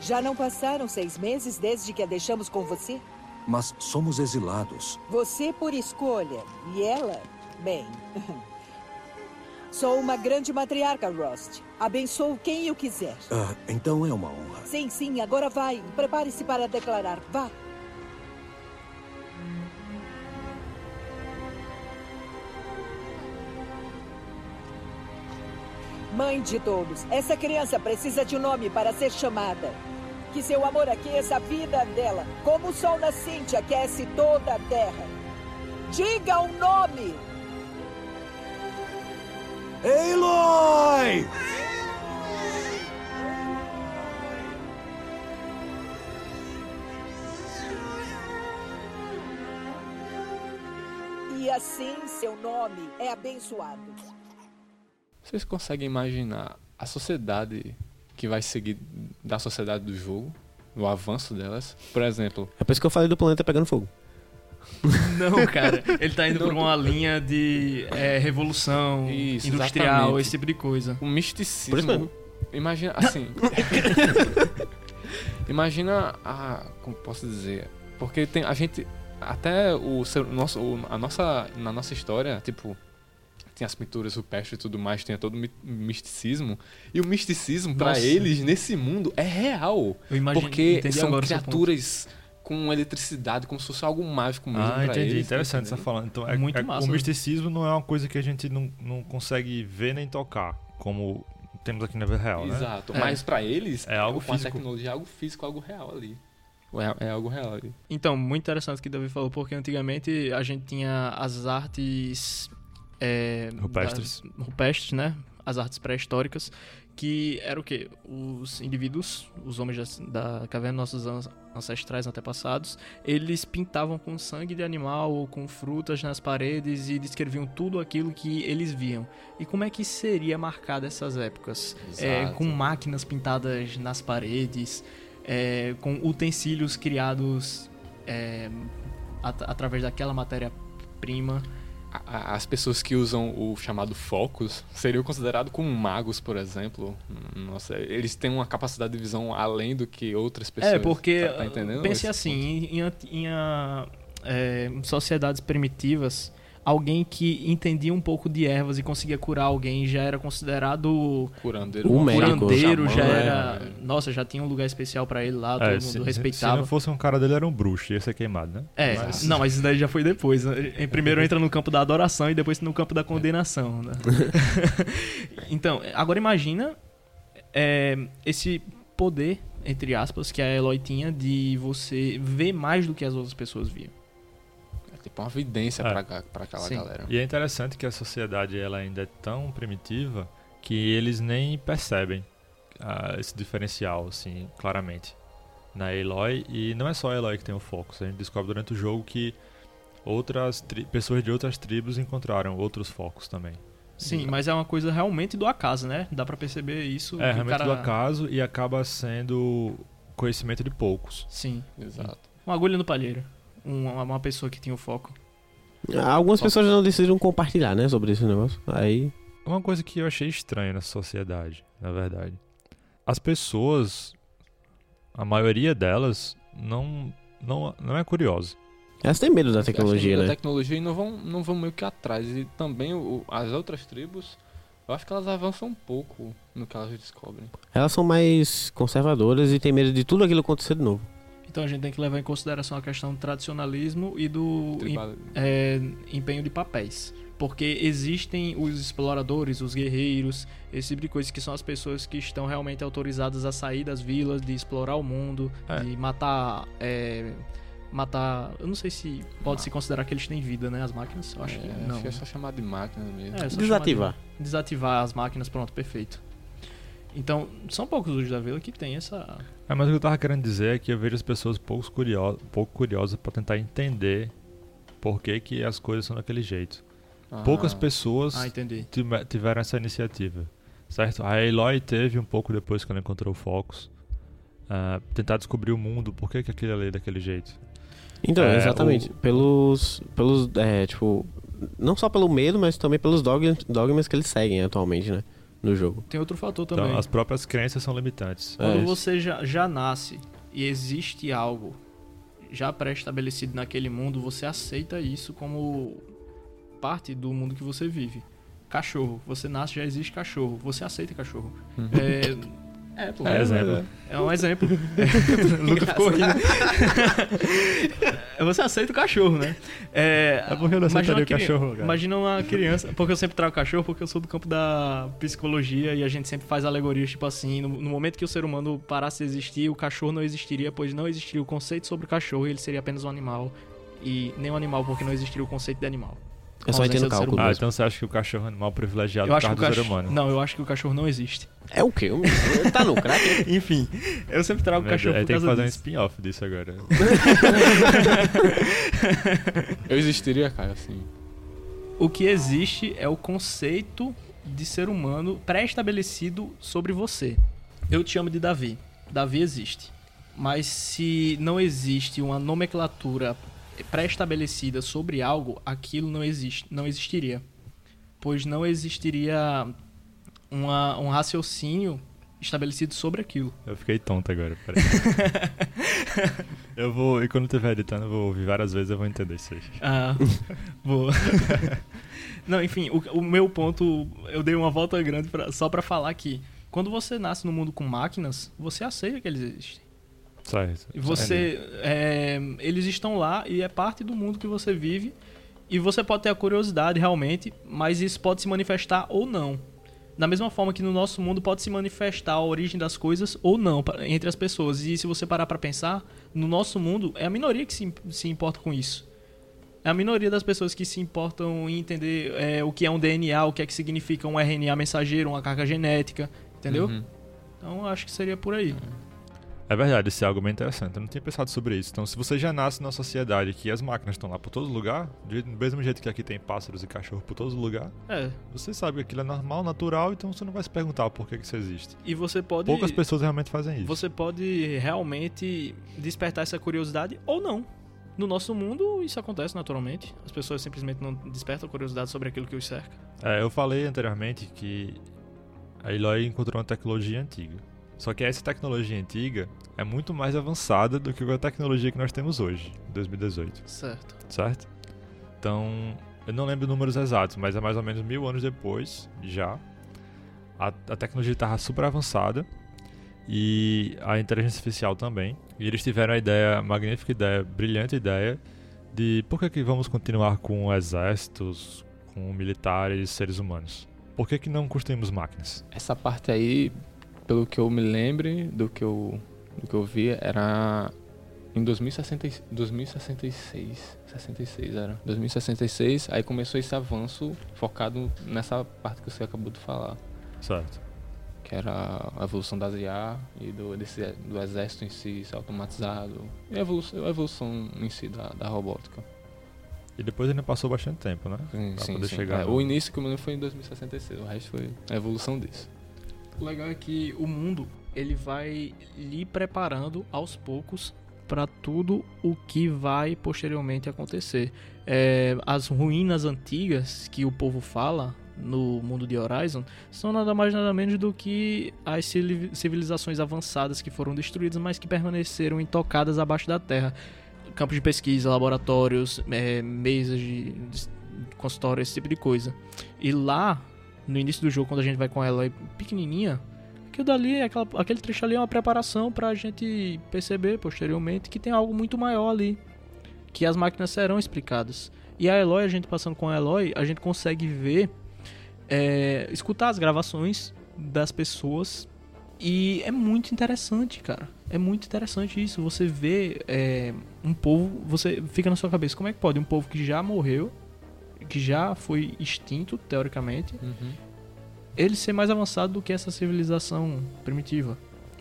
Já não passaram seis meses desde que a deixamos com você? Mas somos exilados. Você por escolha. E ela, bem. Sou uma grande matriarca, Rost. Abençoo quem eu quiser. Ah, então é uma honra. Sim, sim, agora vai. Prepare-se para declarar. Vá. Mãe de todos, essa criança precisa de um nome para ser chamada. Que seu amor aqueça a vida dela, como o sol nascente aquece toda a terra. Diga o nome! Aloy! E assim seu nome é abençoado. Vocês conseguem imaginar a sociedade que vai seguir da sociedade do jogo? O avanço delas? Por exemplo, É por isso que eu falei do planeta pegando fogo. Não, cara. Ele tá indo por uma linha de é, revolução Isso, industrial, exatamente. esse tipo de coisa. o misticismo. Por isso mesmo. Imagina, assim. imagina a. Como posso dizer? Porque tem a gente. Até o, nosso, o- a nossa, na nossa história, tipo. Tem as pinturas rupestres e tudo mais, tem todo o mi- misticismo. E o misticismo, pra Nossa. eles, nesse mundo, é real. Eu imagino, porque são criaturas com eletricidade, como se fosse algo mágico mesmo. Ah, entendi. eles, tá Interessante você entendendo? falando. Então, é, Muito é- massa, o misticismo não é uma coisa que a gente não, não consegue ver nem tocar, como temos aqui na vida real, né? Exato. É. Mas pra eles, É algo com a físico. tecnologia, é algo físico, algo real ali. É, é algo real ali. Então, muito interessante o que o Davi falou, porque antigamente a gente tinha as artes. É, Rupestres. das- rupestres, né? As artes pré-históricas, que era o quê? Os indivíduos, os homens das- da caverna, nossos an- ancestrais antepassados, eles pintavam com sangue de animal ou com frutas nas paredes e descreviam tudo aquilo que eles viam. E como é que seria marcada essas épocas? É, com máquinas pintadas nas paredes, é, com utensílios criados é, at- através daquela matéria-prima. A- a- As pessoas que usam o chamado focus seriam considerados como magos, por exemplo. Nossa, eles têm uma capacidade de visão além do que outras pessoas. é, porque Tá, tá pense assim, ponto? em, em em, ah, é, sociedades primitivas, alguém que entendia um pouco de ervas e conseguia curar alguém já era considerado Curandeiro. O médico, curandeiro, já né? era, nossa, já tinha um lugar especial pra ele lá, todo É, mundo se, se- se respeitava. não fosse um cara dele, era um bruxo, ia ser queimado, né? É, Mas- não, mas isso daí já foi depois. né? Em Primeiro entra no campo da adoração e depois no campo da condenação. Né? então, agora imagina é, esse poder, entre aspas, que a Eloy tinha de você ver mais do que as outras pessoas viam. É tipo uma evidência É. pra aquela Sim. galera. E é interessante que a sociedade ela ainda é tão primitiva que eles nem percebem ah, esse diferencial, assim, claramente. Na Aloy, e não é só a Aloy que tem o foco, a gente descobre durante o jogo que outras pessoas de outras tribos encontraram outros focos também. Sim, mas é uma coisa realmente do acaso, né? Dá pra perceber isso. É, realmente cara... do acaso e acaba sendo conhecimento de poucos. Sim, Exato. uma agulha no palheiro. Uma, uma pessoa que tinha o foco. Algumas pessoas não decidiram compartilhar, né, sobre esse negócio. Aí. Uma coisa que eu achei estranha na sociedade, na verdade. As pessoas, a maioria delas, não, não, não é curiosa. Elas têm medo da tecnologia, da né? tecnologia e não vão, não vão meio que atrás. E também o- as outras tribos, eu acho que elas avançam um pouco no que elas descobrem. Elas são mais conservadoras e têm medo de tudo aquilo acontecer de novo. Então a gente tem que levar em consideração a questão do tradicionalismo e do é, empenho de papéis. Porque existem os exploradores, os guerreiros, esse tipo de coisa que são as pessoas que estão realmente autorizadas a sair das vilas, de explorar o mundo, É. de matar. é, matar. Eu não sei se pode se considerar que eles têm vida, né? As máquinas? Eu acho é, que acho não. que é só chamado de máquina mesmo. É, só Desativar. chamar de- Desativar as máquinas, pronto, perfeito. Então, são poucos os da vila que tem essa. É, mas o que eu tava querendo dizer é que eu vejo as pessoas pouco, curio pouco curiosas para tentar entender por que, que as coisas são daquele jeito. Ah, Poucas pessoas Ah, tiveram essa iniciativa, certo? A Aloy teve um pouco depois que ela encontrou o Focus. ah, tentar descobrir o mundo, por que, que aquilo ali é daquele jeito. Então, É, exatamente. o- Pelos. Pelos. É, tipo. Não só pelo medo, mas também pelos dogmas, dogmas que eles seguem atualmente, né? No jogo. Tem outro fator também. Então, as próprias crenças são limitantes. Quando É. você já, já nasce e existe algo já pré-estabelecido naquele mundo, você aceita isso como parte do mundo que você vive. Cachorro. Você nasce, já existe cachorro. Você aceita cachorro. Uhum. É, é, pô. É, exemplo. É um exemplo. Lucas ficou rindo. Você aceita o cachorro, né? É, É porque eu não imagina aceitaria o cachorro, cara. Imagina uma criança. Porque eu sempre trago cachorro, porque eu sou do campo da psicologia e a gente sempre faz alegorias, tipo assim: no, no momento que o ser humano parasse de existir, o cachorro não existiria, pois não existiria o conceito sobre o cachorro e ele seria apenas um animal. E nem um animal, porque não existiria o conceito de animal. Eu só Com ausência entendo do ser cálculo. Ah, então você acha que o cachorro é animal privilegiado Eu por causa o do ser cachorro. humano? Não, eu acho que o cachorro não existe. É o quê? Tá no crack? Enfim, eu sempre trago o cachorro Deus, por tem que fazer um spin-off disso agora. Eu existiria, cara, assim. O que existe é o conceito de ser humano pré-estabelecido sobre você. Eu te chamo de Davi. Davi existe. Mas se não existe uma nomenclatura pré-estabelecida sobre algo, aquilo não existe, não existiria. Pois não existiria uma- um raciocínio estabelecido sobre aquilo. Eu fiquei tonto agora, peraí. eu vou, e quando estiver editando, eu vou ouvir várias vezes eu vou entender isso aí. Ah, boa. Não, enfim, o, o meu ponto, eu dei uma volta grande pra- só pra falar que quando você nasce no mundo com máquinas, você aceita que eles existem. Certo. E você, é, eles estão lá e é parte do mundo que você vive. E você pode ter a curiosidade realmente, mas isso pode se manifestar ou não. Da mesma forma que no nosso mundo pode se manifestar a origem das coisas ou não entre as pessoas. E se você parar pra pensar, no nosso mundo é a minoria que se, se importa com isso. É a minoria das pessoas que se importam em entender é, o que é um DNA, o que é que significa um RNA mensageiro, uma carga genética, entendeu? Uhum. Então eu acho que seria por aí. É verdade, esse é interessante. Eu não tinha pensado sobre isso. Então, se você já nasce numa sociedade que as máquinas estão lá por todo lugar, do mesmo jeito que aqui tem pássaros e cachorros por todo lugar, É. você sabe que aquilo é normal, natural, então você não vai se perguntar por que, que isso existe. E você pode. Poucas pessoas realmente fazem isso. Você pode realmente despertar essa curiosidade ou não. No nosso mundo, isso acontece naturalmente. As pessoas simplesmente não despertam curiosidade sobre aquilo que os cerca. É, eu falei anteriormente que a Eloy encontrou uma tecnologia antiga. Só que essa tecnologia antiga é muito mais avançada do que a tecnologia que nós temos hoje, em 2018, Certo. certo? Então, eu não lembro números exatos, mas é mais ou menos mil anos depois, já, a, a tecnologia estava super avançada e a inteligência artificial também. E eles tiveram a ideia, magnífica ideia, brilhante ideia, de por que, que vamos continuar com exércitos, com militares, seres humanos? Por que, que não construímos máquinas? Essa parte aí, pelo que eu me lembre do que eu, do que eu vi, era em 2060, 2066. 66 era. 2066, aí começou esse avanço focado nessa parte que você acabou de falar. Certo. Que era a evolução das IA e do, desse, do exército em si automatizado. E a evolução, a evolução em si da, da robótica. E depois ainda passou bastante tempo, né? Sim, Pra sim, poder sim. chegar É, no- O início que eu me lembro foi em 2066, o resto foi a evolução disso. O legal é que o mundo ele vai lhe preparando aos poucos para tudo o que vai posteriormente acontecer. É, as ruínas antigas que o povo fala no mundo de Horizon são nada mais nada menos do que as civili- civilizações avançadas que foram destruídas, mas que permaneceram intocadas abaixo da terra. Campos de pesquisa, laboratórios, é, mesas de, de consultório, esse tipo de coisa. E lá, no início do jogo, quando a gente vai com ela pequenininha, aquilo dali, aquela, aquele trecho ali é uma preparação pra gente perceber posteriormente que tem algo muito maior ali. Que as máquinas serão explicadas. E a Eloy, a gente passando com a Eloy, a gente consegue ver, é, escutar as gravações das pessoas. E é muito interessante, cara. É muito interessante isso. Você vê é, um povo, você fica na sua cabeça, como é que pode um povo que já morreu, que já foi extinto, teoricamente, ele ser mais avançado do que essa civilização primitiva.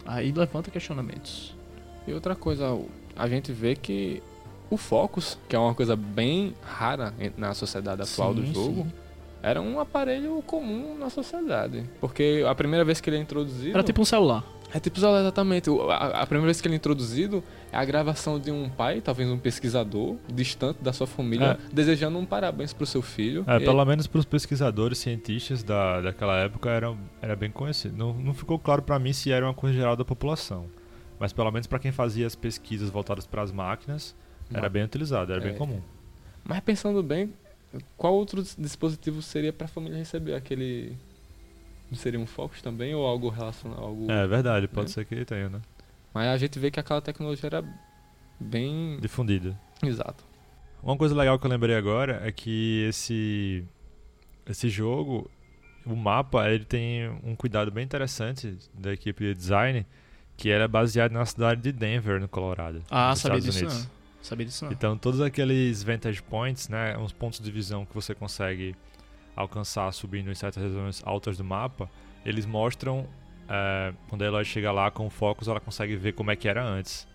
Aí levanta questionamentos. E outra coisa, a gente vê que o Focus, que é uma coisa bem rara na sociedade atual do Sim, jogo, sim. era um aparelho comum na sociedade. Porque a primeira vez que ele é introduzido. Era tipo um celular. É tipo celular, exatamente. O- A, a primeira vez que ele é introduzido é a gravação de um pai, talvez um pesquisador, distante da sua família, desejando um parabéns pro seu filho. É, E- pelo menos para os pesquisadores, cientistas da, daquela época, era, era bem conhecido. Não, não ficou claro para mim se era uma coisa geral da população. Mas pelo menos para quem fazia as pesquisas voltadas para as máquinas, era bem utilizado, era É. bem comum. Mas pensando bem, Qual outro dis- dispositivo seria pra família receber aquele. Seria um Focus também ou algo relacionado? Algo... É verdade, pode Né? ser que ele tenha, né? Mas a gente vê que aquela tecnologia era bem. Difundida. Exato. Uma coisa legal que eu lembrei agora é que esse esse jogo, o mapa, ele tem um cuidado bem interessante da equipe de design, que era baseado na cidade de Denver, no Colorado. Ah, nos sabia Estados disso Unidos. não. Sabia disso não. Então, todos aqueles vantage points, né, uns pontos de visão que você consegue alcançar subindo em certas regiões altas do mapa, eles mostram é, quando a Eloy chega lá com o Focus, ela consegue ver como é que era antes.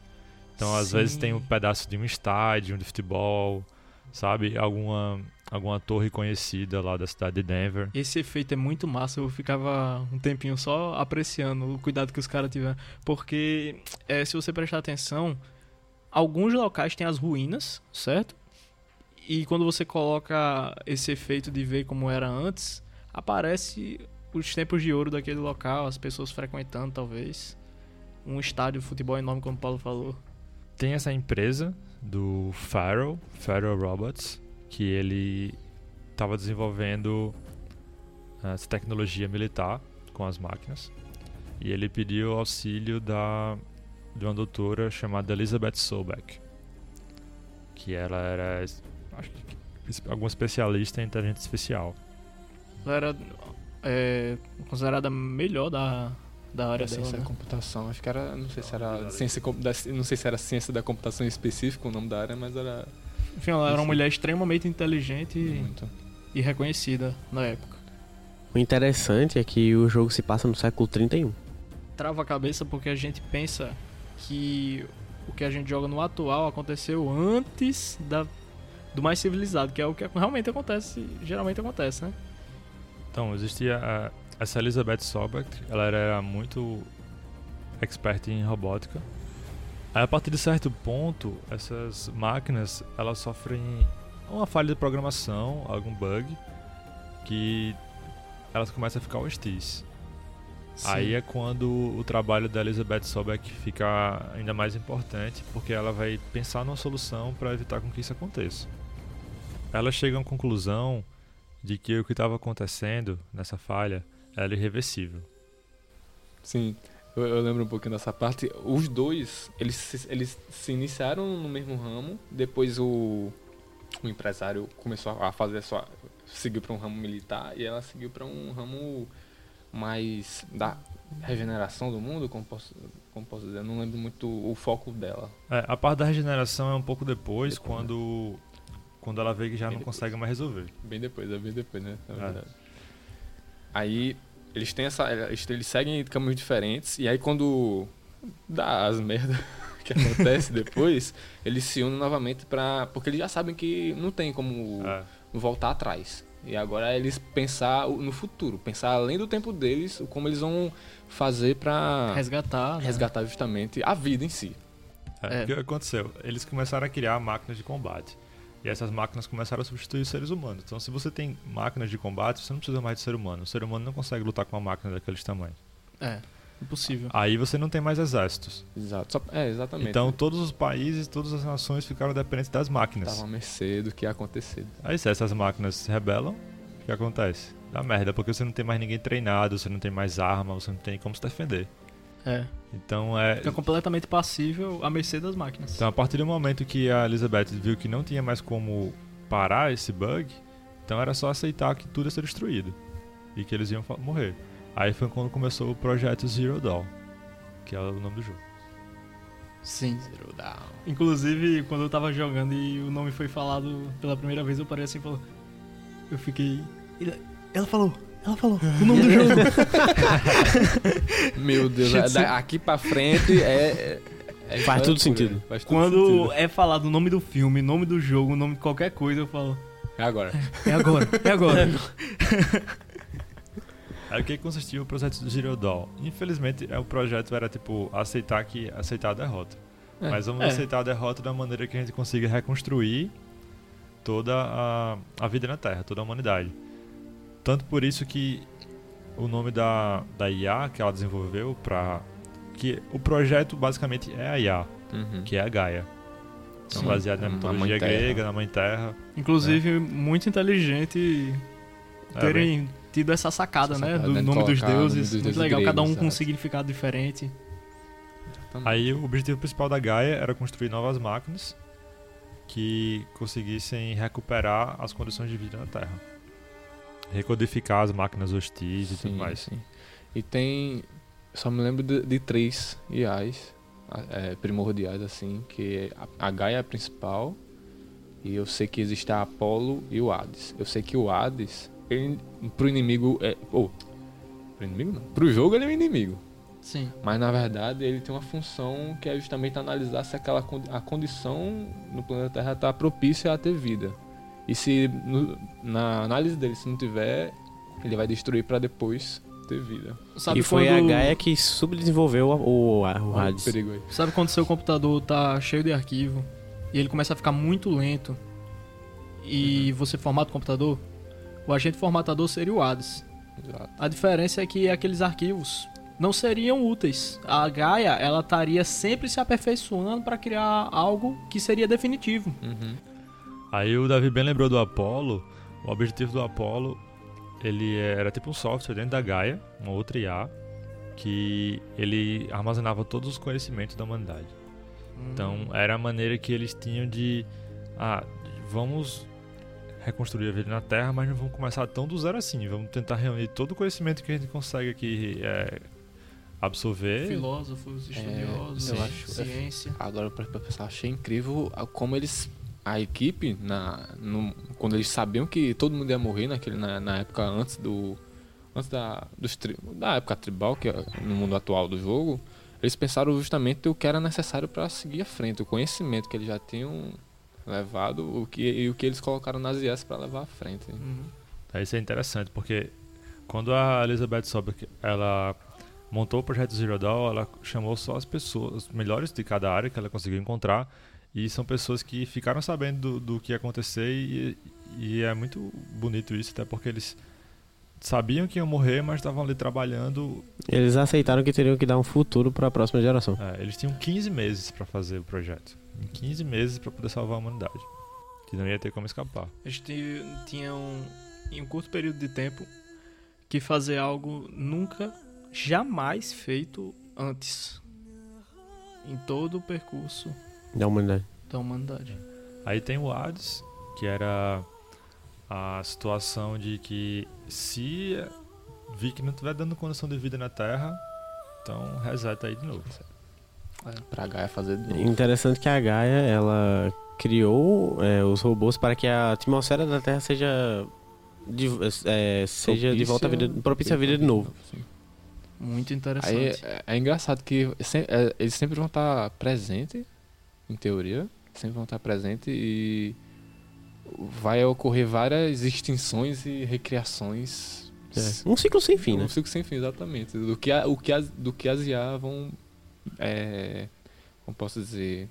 Então, às Sim. vezes tem um pedaço de um estádio, de futebol, sabe, alguma alguma torre conhecida lá da cidade de Denver. Esse efeito é muito massa. Eu ficava um tempinho só apreciando o cuidado que os caras tiveram. Porque, é, se você prestar atenção, alguns locais têm as ruínas, certo? E quando você coloca esse efeito de ver como era antes, aparece os tempos de ouro daquele local, as pessoas frequentando, talvez. Um estádio de futebol enorme, como o Paulo falou. Tem essa empresa do Farrell, Farrell Robots, que ele estava desenvolvendo essa tecnologia militar com as máquinas. E ele pediu auxílio da, de uma doutora chamada Elizabeth Sobeck, que ela era acho que, alguma especialista em inteligência artificial. Ela era é, considerada a melhor da, da área dela, ciência né? da computação. Acho que era. Não sei se era. Ciência, da- não sei se era ciência da computação em específico o nome da área, mas era Enfim, ela era uma mulher extremamente inteligente e, muito. e reconhecida na época. O interessante é que o jogo se passa no século 31. Trava a cabeça porque a gente pensa que o que a gente joga no atual aconteceu antes da, do mais civilizado, que é o que realmente acontece, geralmente acontece, né? Então, existia a- essa Elizabeth Sobeck, ela era muito expert em robótica. Aí, a partir de certo ponto, essas máquinas, elas sofrem uma falha de programação, algum bug, que elas começam a ficar hostis. Aí é quando o trabalho da Elizabeth Sobeck fica ainda mais importante, porque ela vai pensar numa solução para evitar com que isso aconteça. Ela chega uma conclusão de que o que estava acontecendo nessa falha era irreversível. Sim, eu, eu lembro um pouquinho dessa parte. Os dois, eles, se- eles se iniciaram no mesmo ramo, depois o, o empresário começou a fazer sua. seguiu para um ramo militar e ela seguiu para um ramo mais da regeneração do mundo, como posso, como posso dizer, eu não lembro muito o foco dela. É, a parte da regeneração é um pouco depois, Depois, né? Quando, ela vê que já Bem não depois. consegue mais resolver. Bem depois, é bem depois, né? Na É. verdade. Aí eles têm essa. Eles, eles seguem caminhos diferentes, e aí quando dá as merdas que acontece depois, eles se unem novamente pra. Porque eles já sabem que não tem como É. voltar atrás. E agora é eles pensar no futuro, pensar além do tempo deles, o como eles vão fazer pra Resgatar. né? resgatar justamente a vida em si. É, É. O que aconteceu? Eles começaram a criar máquinas de combate. E essas máquinas começaram a substituir os seres humanos. Então, se você tem máquinas de combate, você não precisa mais de ser humano. O ser humano não consegue lutar com uma máquina daqueles tamanhos. É, impossível. Aí você não tem mais exércitos. Exato. Só- é, exatamente. Então, todos os países, todas as nações ficaram dependentes das máquinas. Tava à mercê do que ia acontecer. Aí, se essas máquinas se rebelam, o que acontece? Dá merda, porque você não tem mais ninguém treinado, você não tem mais arma, você não tem como se defender. É. Então, é. Fica completamente passível à mercê das máquinas. Então, a partir do momento que a Elizabeth viu que não tinha mais como parar esse bug, então era só aceitar que tudo ia ser destruído e que eles iam morrer. Aí foi quando começou o projeto Zero Dawn, que é o nome do jogo. Sim. Inclusive, quando eu tava jogando e o nome foi falado pela primeira vez, eu parei assim e falou. Eu fiquei. Ela falou, ela falou, o nome do jogo. Meu Deus, da- aqui pra frente é. é- é Faz tudo loucura, sentido. Faz tudo Quando sentido. é falado o nome do filme, nome do jogo, o nome de qualquer coisa, eu falo. É agora. É agora, é agora. Aí o que consistia o projeto Zero Dawn? Infelizmente, é, o projeto era tipo aceitar que aceitar a derrota. É. Mas vamos É. aceitar a derrota da maneira que a gente consiga reconstruir toda a, a vida na Terra, toda a humanidade. Tanto por isso que o nome da, da IA que ela desenvolveu para que o projeto basicamente é a IA, Uhum. que é a Gaia. São Sim. baseados na Na mitologia Terra. grega, na Mãe Terra. Inclusive, muito inteligente É, terem tido essa sacada, Essa né? sacada, Do né, nome dos deuses. dos muito deuses legal, cada um gregos, com um significado diferente. Aí o objetivo principal da Gaia era construir novas máquinas que conseguissem recuperar as condições de vida na Terra. Recodificar as máquinas hostis e tudo mais. sim. E tem. Só me lembro de, de três IAs é, primordiais, assim, que é a, Gaia é a principal. E eu sei que existe a Apolo e o Hades. Eu sei que o Hades, ele, pro inimigo é. Ou. pro inimigo não. Pro jogo ele é um inimigo. Sim. Mas na verdade ele tem uma função que é justamente analisar se aquela condi- a condição no planeta Terra está propícia a ter vida. E se no- na análise dele se não tiver, ele vai destruir para depois ter vida. Sabe e foi quando, a Gaia que subdesenvolveu o, o, o Hades. Sabe quando seu computador tá cheio de arquivo e ele começa a ficar muito lento e você formata o computador? O agente formatador seria o Hades. Exato. A diferença é que aqueles arquivos não seriam úteis. A Gaia, ela estaria sempre se aperfeiçoando para criar algo que seria definitivo. Uhum. Aí o Davi bem lembrou do Apollo. O objetivo do Apollo, ele era tipo um software dentro da Gaia, uma outra IA, que ele armazenava todos os conhecimentos da humanidade. Então era a maneira que eles tinham de, ah, vamos reconstruir a vida na Terra, mas não vamos começar tão do zero assim. Vamos tentar reunir todo o conhecimento que a gente consegue aqui é, absorver. Filósofos, estudiosos, eu acho- ciência. Agora pra pensar, achei incrível como eles a equipe na no- quando eles sabiam que todo mundo ia morrer naquele na, na época antes do antes da dos tri, da época tribal que é no mundo atual do jogo, eles pensaram justamente o que era necessário para seguir à frente, o conhecimento que eles já tinham levado, o que e o que eles colocaram nas IS para levar à frente. Uhum. Isso é interessante, porque quando a Elizabeth Sobek, ela montou o projeto Zero Dawn, ela chamou só as pessoas, os melhores de cada área que ela conseguiu encontrar, e são pessoas que ficaram sabendo do, do que ia acontecer, e, e é muito bonito isso, até porque eles sabiam que iam morrer, mas estavam ali trabalhando. Eles aceitaram que teriam que dar um futuro para a próxima geração. é, eles tinham 15 meses para fazer o projeto. 15 meses para poder salvar a humanidade. Que não ia ter como escapar. Eles ti- tinham, em um curto período de tempo, que fazer algo nunca, jamais feito antes. Em todo o percurso Da humanidade. da humanidade. Aí tem o Hades, que era a situação de que se vi que não estiver dando condição de vida na Terra, então reseta aí de novo. Pra Gaia fazer de novo. Interessante que a Gaia, ela criou é, os robôs para que a atmosfera da Terra seja de, é, seja de volta à vida, propícia à vida de novo. Sim. Muito Aí interessante. é, é engraçado que se- é, eles sempre vão estar presentes, em teoria, sempre vão estar presentes e vai ocorrer várias extinções e recriações. É. Um ciclo sem fim, né? Um ciclo sem fim, exatamente. Do que, a- o que as, do que as IA vão. É, como posso dizer?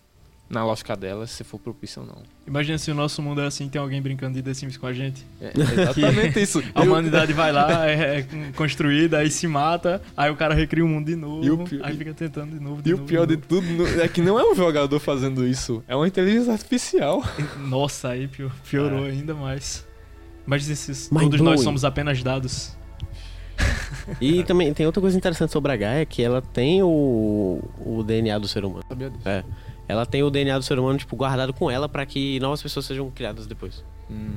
Na lógica delas, se for propício ou não. Imagina se o nosso mundo é assim, tem alguém brincando de The Sims com a gente. É exatamente isso. A Eu- humanidade vai lá, é, é construída, aí se mata, aí o cara recria o mundo de novo, E o pior- aí fica tentando de novo, de E o novo, pior de novo. tudo é que não é um jogador fazendo isso, é uma inteligência artificial. Nossa, aí pio- piorou ainda mais. Mas esses, Mind todos nós somos apenas dados. E também tem outra coisa interessante sobre a Gaia, que ela tem o, o DNA do ser humano. Sabia disso? É. Ela tem o DNA do ser humano, tipo, guardado com ela para que novas pessoas sejam criadas depois.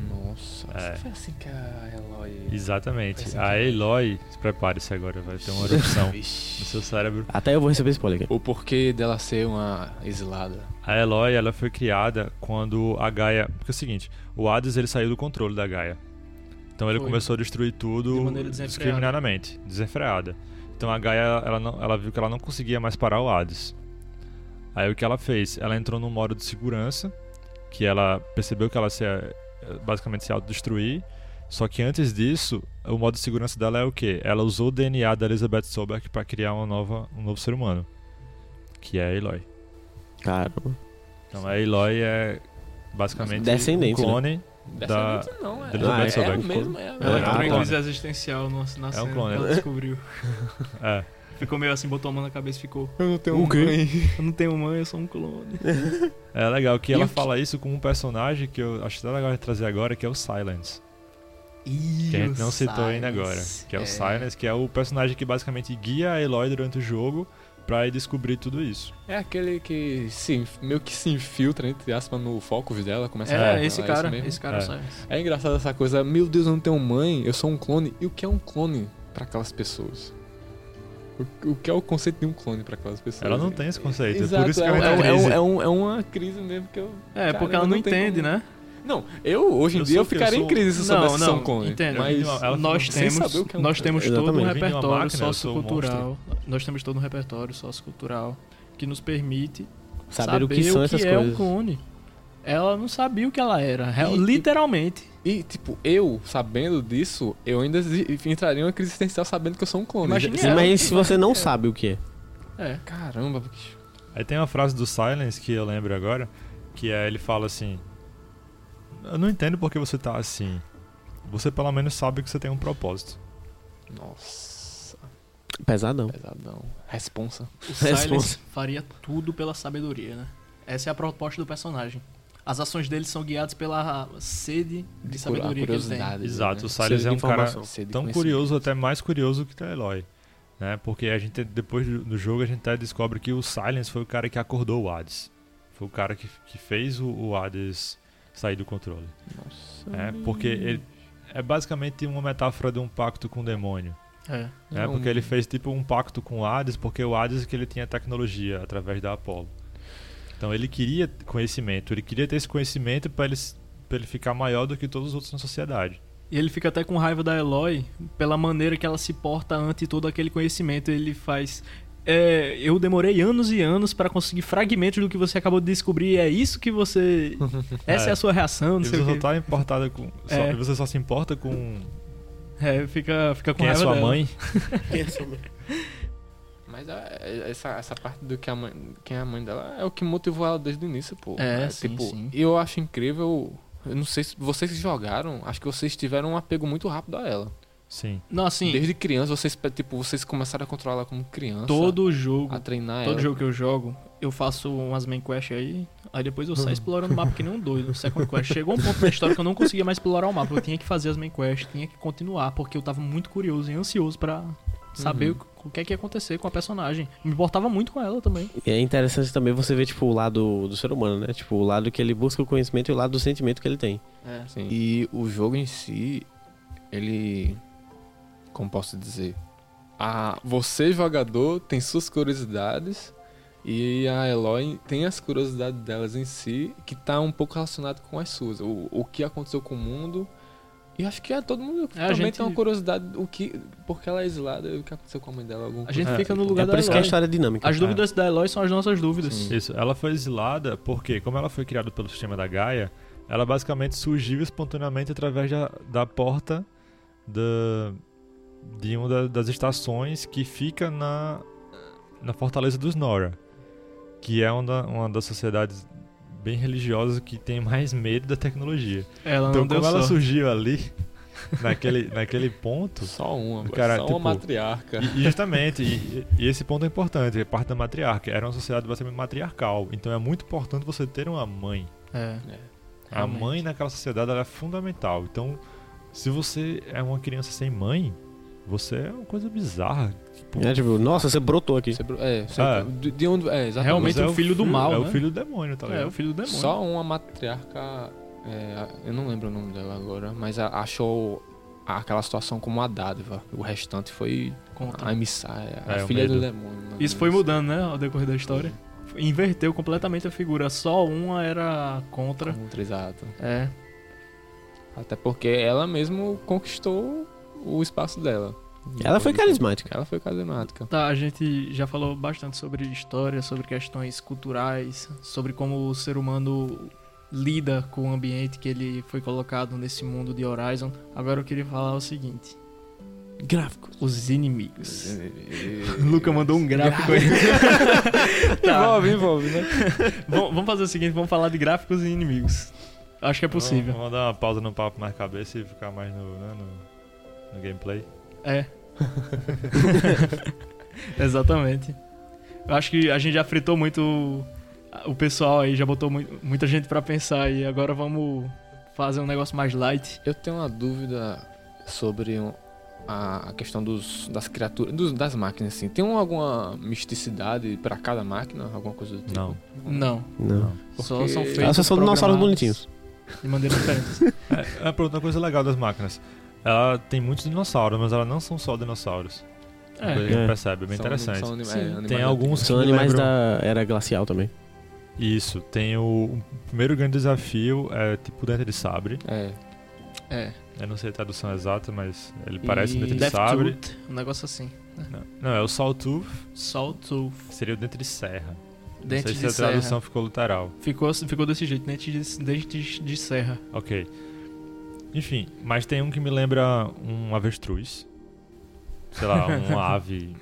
Nossa, É. foi assim que a Eloy. Exatamente. Faz A. Eloy, prepare-se agora, vai ter uma erupção no seu cérebro. Até eu vou receber spoiler aqui. O porquê dela ser uma exilada. A Eloy, ela foi criada quando a Gaia... Porque é o seguinte, o Hades, ele saiu do controle da Gaia. Então ele Foi. começou a destruir tudo De maneira discriminadamente, desenfreada. Então a Gaia, ela, não, ela viu que ela não conseguia mais parar o Hades. Aí o que ela fez? Ela entrou num modo de segurança, que ela percebeu que ela se basicamente se autodestruir. Só que antes disso, o modo de segurança dela é o quê? Ela usou o DNA da Elizabeth Sobeck para criar uma nova, um novo ser humano, que é a Eloy. Caramba. Então a Eloy é basicamente Descendente, um clone. Descendente não, é. da Elizabeth é, Sobeck. o mesmo, é, Ela é Ela um clone. crise existencial no, na cena clone. que ela descobriu. É. Ficou meio assim, botou a mão na cabeça e ficou. Eu não tenho mãe. Eu não tenho mãe, eu sou um clone. É legal que E ela fala isso com um personagem que eu acho até legal de trazer agora, que é o Silence. Que a gente não citou ainda agora. Que é, o Silence, que é o personagem que basicamente guia a Eloy durante o jogo pra ir descobrir tudo isso. É aquele que se, meio que se infiltra, entre aspas, no focus dela, começa a É, esse cara, mesmo. esse cara É. sai. É engraçado essa coisa, meu Deus, eu não tenho mãe, eu sou um clone. E o que é um clone pra aquelas pessoas? O, o que é o conceito de um clone pra aquelas pessoas? Ela não tem esse conceito, é Exato, por isso que é, ela é, é, crise. é, um- é uma crise mesmo que eu. É, Cara, porque ela não, não entende, como- né? Não, eu hoje em Eu dia eu sou- eu ficaria sou- em crise se eu Não, que não, um clone. entendo. Mas nós temos, saber o que é um nós temos todo um repertório máquina, sou um sociocultural. Nós temos todo um repertório sociocultural que nos permite Saber, o que são essas é coisas. um clone. Ela não sabia o que ela era, E- literalmente. E, tipo, eu, sabendo disso, eu ainda entraria em uma crise existencial sabendo que eu sou um clone. Imagine Sim, ela. mas se você não sabe o que é. É. Caramba, bicho. Aí tem uma frase do Silence que eu lembro agora, que é ele fala assim: Eu não entendo porque você tá assim. Você pelo menos sabe que você tem um propósito. Nossa, Pesadão. pesadão. Responsa. O Silence Responsa. faria tudo pela sabedoria, né? Essa é a proposta do personagem. As ações dele são guiadas pela sede de sabedoria que ele tem. curiosidade. Exato, o né? Silence Sede é de um cara de tão curioso, até mais curioso que o Eloy. Né? Porque a gente, depois do, jogo, a gente até descobre que o Silence foi o cara que acordou o Hades. Foi o cara que, que fez o, o Hades sair do controle. Nossa. É, porque ele é basicamente uma metáfora de um pacto com o demônio. É. É, porque ele fez tipo um pacto com o Hades, porque o Hades é que ele tinha tecnologia através da Apollo. Então ele queria conhecimento, ele queria ter esse conhecimento para ele, pra ele ficar maior do que todos os outros na sociedade. E ele fica até com raiva da Eloy pela maneira que ela se porta ante todo aquele conhecimento. Ele faz. é, eu demorei anos e anos pra conseguir fragmentos do que você acabou de descobrir. É isso que você. Essa é, É. a sua reação, não E sei você o só quê. tá importada com. só- É. você só se importa com É, fica, fica com quem é raiva sua dela. mãe. Mas é- essa, essa parte do que a mãe, quem é a mãe dela é o que motivou ela desde o início, pô. É, sim, tipo, sim. E eu acho incrível. Eu não sei se vocês que jogaram, acho que vocês tiveram um apego muito rápido a ela. Sim. Não, assim, Desde criança, vocês, tipo, vocês começaram a controlar ela como criança. todo jogo, A treinar todo ela. jogo que eu jogo, eu faço umas main quest aí, aí depois eu saio explorando o mapa que nem um doido. Second quest. Chegou um ponto da história que eu não conseguia mais explorar o mapa. Eu tinha que fazer as main quests, tinha que continuar, porque eu tava muito curioso e ansioso pra saber Uhum. o, o que é que ia acontecer com a personagem. Me importava muito com ela também. E é interessante também você ver, tipo, o lado do ser humano, né? Tipo, o lado que ele busca o conhecimento e o lado do sentimento que ele tem. É. Sim. E o jogo em si, ele. Como posso dizer? A, você, jogador, tem suas curiosidades. E a Eloy tem as curiosidades delas em si, que tá um pouco relacionado com as suas. O, o que aconteceu com o mundo. E acho que é todo mundo É, também gente- tem uma curiosidade o que, porque ela é exilada e o que aconteceu com a mãe dela. alguma A gente coisa fica no tipo. lugar é da por isso que a história é dinâmica. As dúvidas da Eloy são as nossas dúvidas. Sim. Isso. Ela foi exilada porque, como ela foi criada pelo sistema da Gaia, ela basicamente surgiu espontaneamente através da, da porta da, de uma da- das estações que fica na, na Fortaleza dos Nora, que é uma, uma das sociedades bem religiosas que tem mais medo da tecnologia. Ela Então, não deu como ela sorte. surgiu ali, naquele, naquele ponto, Só uma, Cara, só tipo, uma matriarca. e, justamente, e, e esse ponto é importante, é parte da matriarca. Era uma sociedade basicamente matriarcal. Então é muito importante você ter uma mãe. É. A Realmente. mãe naquela sociedade ela é fundamental. Então, se você é uma criança sem mãe, você é uma coisa bizarra. Tipo, É tipo, nossa, você brotou aqui. Você bro- é, você- Ah. de, de onde. É, exatamente. Realmente você é o filho do mal, É né? o filho do demônio, tá ligado? É, o filho do demônio. Só uma matriarca, é, eu não lembro o nome dela agora, mas a- achou aquela situação como uma dádiva. O restante foi Contra. a emissária, É, a o filha do demônio. né? Isso foi mudando, né, ao decorrer da história. Inverteu completamente a figura. Só uma era contra. Contra, exato. É. Até porque ela mesmo conquistou o espaço dela. Ela foi carismática. Ela foi carismática. Tá, a gente já falou bastante sobre história, sobre questões culturais, sobre como o ser humano lida com o ambiente que ele foi colocado nesse mundo de Horizon. Agora eu queria falar o seguinte: Gráficos. os inimigos. O Luca mandou um gráfico aí. Tá. Envolve, envolve, né? Vamos vamos fazer o seguinte: vamos falar de gráficos e inimigos. Acho que é possível. Vamos, vamos dar uma pausa no papo mais cabeça e ficar mais no, né, no, no gameplay. É. Exatamente. Eu acho que a gente já fritou muito o- pessoal aí, já botou mui- muita gente pra pensar e agora vamos fazer um negócio mais light. Eu tenho uma dúvida sobre um- a, questão dos, das criaturas, dos- das máquinas, assim. Tem um- alguma misticidade pra cada máquina? Alguma coisa do tipo? Não. Não, Não. só Porque- são Elas feitos só são dinossauros bonitinhos. De maneira diferente. É, pronto, uma coisa legal das máquinas. Ela tem muitos dinossauros, mas elas não são só dinossauros. É. coisa que a É. gente percebe, é bem São- interessante. são é, Tem alguns. São animais lembram- da era glacial também. Isso, tem o, o primeiro grande desafio, é tipo dente de sabre. É. É. Eu não sei a tradução exata, mas ele parece um E dente de Death sabre. Tooth, um negócio assim. Não, não, é o Sawtooth, Sawtooth. seria o dente de serra. Dente não sei de se a serra. tradução ficou literal. Ficou, ficou desse jeito, dente de, dente de serra. Ok. Enfim, mas tem um que me lembra um avestruz. Sei lá, uma ave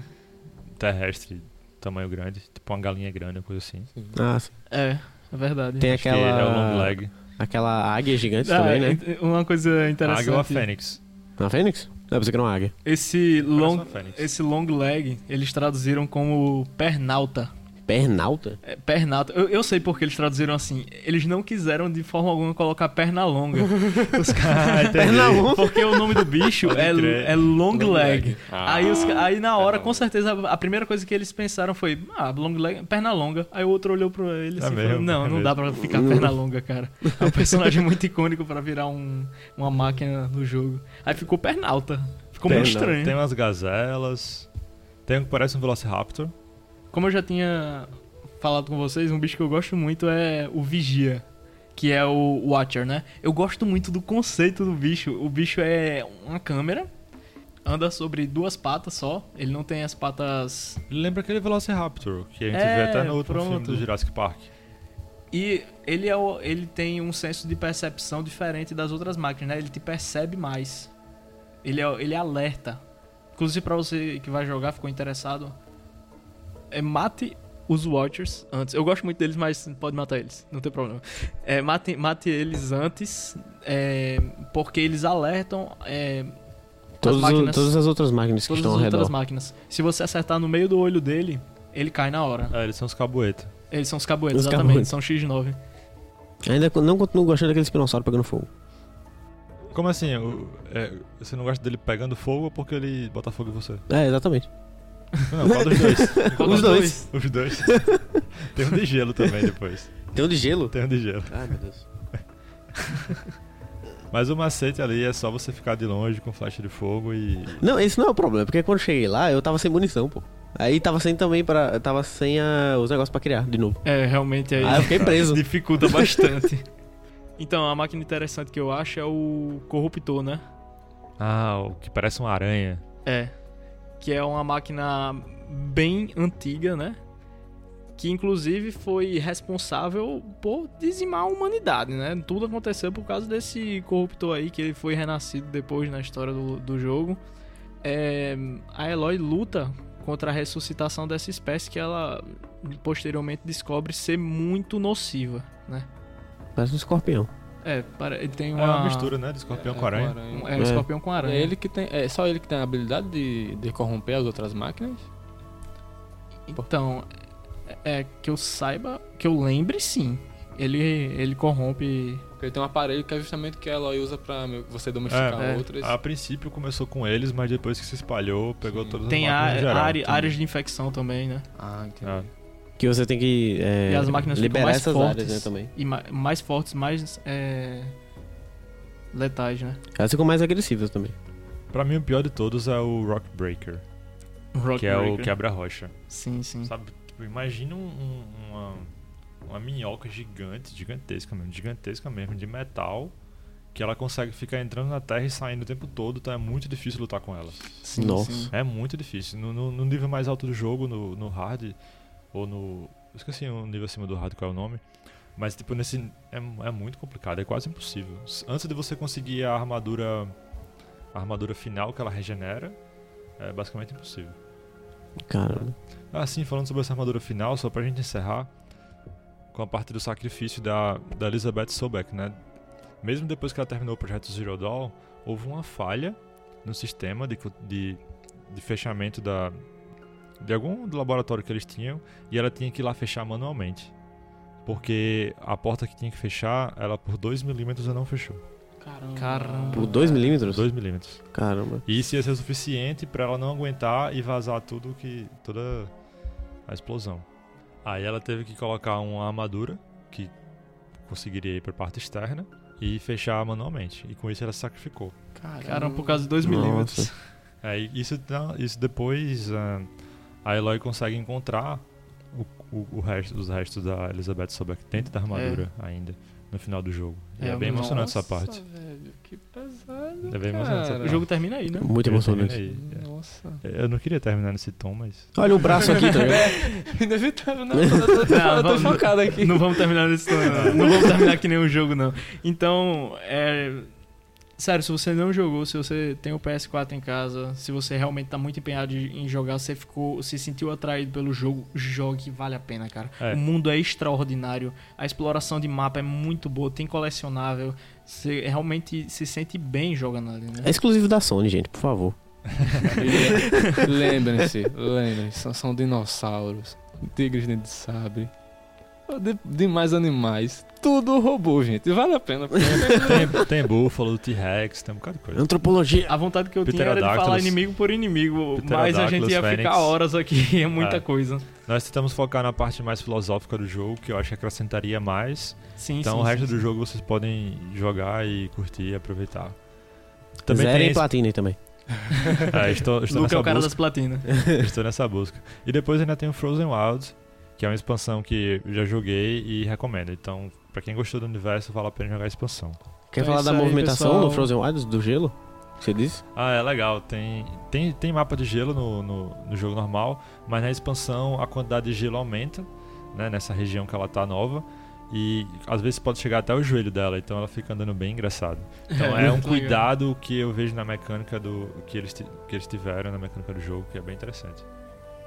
terrestre, tamanho grande. Tipo uma galinha grande, uma coisa assim. Ah, sim. É, é verdade. Tem Acho que ele é o long aquela. leg. Aquela águia gigante Ah, também, né? ent- Uma coisa A interessante. águia ou a fênix? Uma fênix? Não, pensei que era uma águia. Esse long, esse long leg, eles traduziram como pernalta. Pernalta? É, pernalta. Eu, eu sei porque eles traduziram assim. Eles não quiseram de forma alguma colocar perna longa. Os Ah, caras. entendi. Perna longa? porque o nome do bicho é, é long, Long leg. leg. Ah, aí, os aí na hora, com certeza, a primeira coisa que eles pensaram foi: ah, long leg, perna longa. Aí o outro olhou pra ele É assim e mesmo, falou: não, é não dá pra ficar perna longa, cara. É um personagem muito icônico pra virar um, uma máquina no jogo. Aí ficou pernalta. Ficou muito Perna- estranho. Tem umas gazelas. Tem um que parece um Velociraptor. Como eu já tinha falado com vocês, um bicho que eu gosto muito é o Vigia, que é o Watcher, né? Eu gosto muito do conceito do bicho. O bicho é uma câmera, anda sobre duas patas só, ele não tem as patas. Ele lembra aquele Velociraptor que a gente É, vê até no pronto. filme do Jurassic Park. E ele, é o- ele tem um senso de percepção diferente das outras máquinas, né? Ele te percebe mais. Ele é, ele alerta. Inclusive, pra você que vai jogar, ficou interessado, é, mate os Watchers antes. Eu gosto muito deles, mas pode matar eles, não tem problema. É, mate, mate eles antes, é, porque eles alertam é, as o- máquinas, todas as outras máquinas que todas estão as ao outras redor. máquinas. Se você acertar no meio do olho dele, ele cai na hora. É, eles são os cabuetas. Eles são os caboetes, Os exatamente, caboetes. são X9. Ainda não continuo gostando daquele espinossauro pegando fogo. Como assim? O- é, você não gosta dele pegando fogo ou porque ele bota fogo em você? É, exatamente. Não, qual dos dois? Qual Os dois. Os dois. Tem um de gelo também depois. Tem um de gelo? Tem um de gelo. Ai, meu Deus. Mas o macete ali é só você ficar de longe com flecha de fogo e. Não, esse não é o problema, porque quando eu cheguei lá, eu tava sem munição, pô. Aí tava sem também para, eu tava sem a- os negócios pra criar de novo. É, realmente aí Aí eu fiquei preso. dificulta bastante. Então, a máquina interessante que eu acho é o Corruptor, né? Ah, o que parece uma aranha. É. Que é uma máquina bem antiga, né? Que inclusive foi responsável por dizimar a humanidade, né? Tudo aconteceu por causa desse corruptor aí, que ele foi renascido depois na história do, do jogo. É, a Eloy luta contra a ressuscitação dessa espécie que ela posteriormente descobre ser muito nociva, né? Parece um escorpião. É, para- ele tem É uma, uma mistura, né? De escorpião É, com aranha. Um, É. é, um escorpião com aranha. É ele que tem. É só ele que tem a habilidade de, de corromper as outras máquinas? Então, é que eu saiba, que eu lembre sim. Ele, ele corrompe. Porque ele tem um aparelho que é justamente o que ela usa pra você domesticar É, é. outras. A princípio começou com eles, mas depois que se espalhou, pegou Sim. todas Tem as a, máquinas em geral. área- Tudo. áreas de infecção também, né? Ah, entendi. Ah, Que você tem que é, E as máquinas liberar mais essas fortes. áreas, né, também. E ma- mais fortes, mais é, letais, né? Elas ficam mais agressivas também. Pra mim, o pior de todos é o Rock Breaker, Rock que é o Breaker. quebra-rocha. Sim, sim. Sabe? Tipo, imagina um- um- uma, uma minhoca gigante, gigantesca mesmo, gigantesca mesmo, de metal, que ela consegue ficar entrando na terra e saindo o tempo todo, então é muito difícil lutar com ela. sim Nossa. sim. É muito difícil. No, no- no nível mais alto do jogo, no, no hard, ou no. Esqueci o nível acima do hard, qual é o nome. Mas, tipo, nesse. É, é muito complicado, é quase impossível. Antes de você conseguir a armadura. A armadura final que ela regenera, é basicamente impossível. Caramba. Ah, sim, falando sobre essa armadura final, só pra gente encerrar com a parte do sacrifício da, da Elizabeth Sobeck, né? Mesmo depois que ela terminou o projeto Zero Dawn, houve uma falha no sistema de, de, de fechamento da, de algum laboratório que eles tinham, e ela tinha que ir lá fechar manualmente. Porque a porta que tinha que fechar, ela por 2 milímetros ela não fechou. Caramba. Caramba. Por 2 milímetros? 2 milímetros. Caramba. E isso ia ser o suficiente pra ela não aguentar e vazar tudo que. toda a explosão. Aí ela teve que colocar uma armadura que conseguiria ir pra parte externa e fechar manualmente. E com isso ela se sacrificou. Caramba, por causa de 2 Nossa. milímetros. Aí isso, dá- isso depois ah, a Eloy consegue encontrar o, o, o resto, os restos da Elizabeth Sobek dentro da armadura ainda no final do jogo. E é, bem emocionante essa parte. Velho, que pesado. É bem emocionante essa. O jogo termina aí, né? Muito emocionante. terminei. Nossa. Eu não queria terminar nesse tom, mas. Olha o braço aqui, tá ligado? É, inevitável, não. Eu tô, tô, eu tô vamos- chocado aqui. Não vamos terminar nesse tom, não. Não vamos terminar que nem o jogo, não. Então, é. Sério, se você não jogou, se você tem o PS4 em casa, se você realmente tá muito empenhado em jogar, você ficou, se sentiu atraído pelo jogo, jogue, vale a pena, cara. É. O mundo é extraordinário, a exploração de mapa é muito boa, tem colecionável, você realmente se sente bem jogando ali, né? É exclusivo da Sony, gente, por favor. Lembrem-se, lembrem-se, são, são dinossauros, tigres dentro de sabre, de, demais animais, tudo robô, gente. Vale a pena. tem, tem búfalo, T-Rex, tem um bocado de coisa. Antropologia. A vontade que eu tinha era de falar inimigo por inimigo, mas a gente ia Pterodactylus, ficar Fênix. horas aqui, é muita É. coisa. Nós tentamos focar na parte mais filosófica do jogo, que eu acho que acrescentaria mais. Sim, então sim, o resto sim, do jogo vocês podem jogar e curtir e aproveitar. Também Zero tem esse- platina também. É, estou, estou Luke é o cara busca. das platinas. Estou nessa busca. E depois ainda tem o Frozen Wilds, que é uma expansão que eu já joguei e recomendo. Então, pra quem gostou do universo, vale a pena jogar a expansão. Quer Então é falar da aí, movimentação pessoal. no Frozen Wilds, do gelo? Que Você disse? Ah, é legal. Tem, tem, tem mapa de gelo no, no, no jogo normal, mas na expansão a quantidade de gelo aumenta, né, nessa região que ela tá nova. E às vezes pode chegar até o joelho dela, então ela fica andando bem engraçado. Então é, um muito legal. cuidado que eu vejo na mecânica do. que eles, que eles tiveram na mecânica do jogo, que é bem interessante.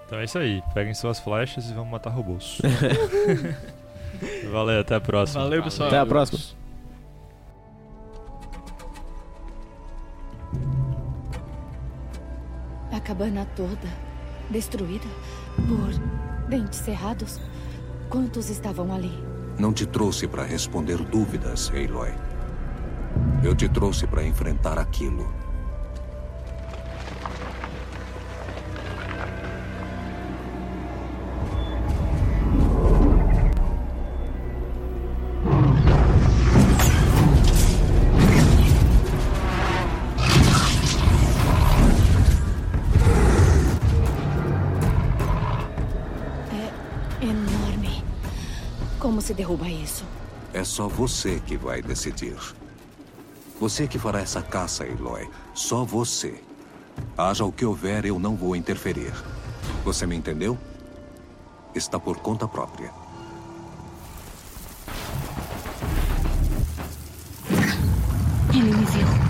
Então é isso aí. Peguem suas flechas e vamos matar robôs. Valeu, até a próxima. Valeu, pessoal. Até a próxima. A cabana toda destruída por dentes cerrados. Quantos estavam ali? Não te trouxe para responder dúvidas, Aloy. Eu te trouxe para enfrentar aquilo. Se derruba isso? É só você que vai decidir. Você que fará essa caça, Aloy. Só você. Haja o que houver, eu não vou interferir. Você me entendeu? Está por conta própria. Ele me viu.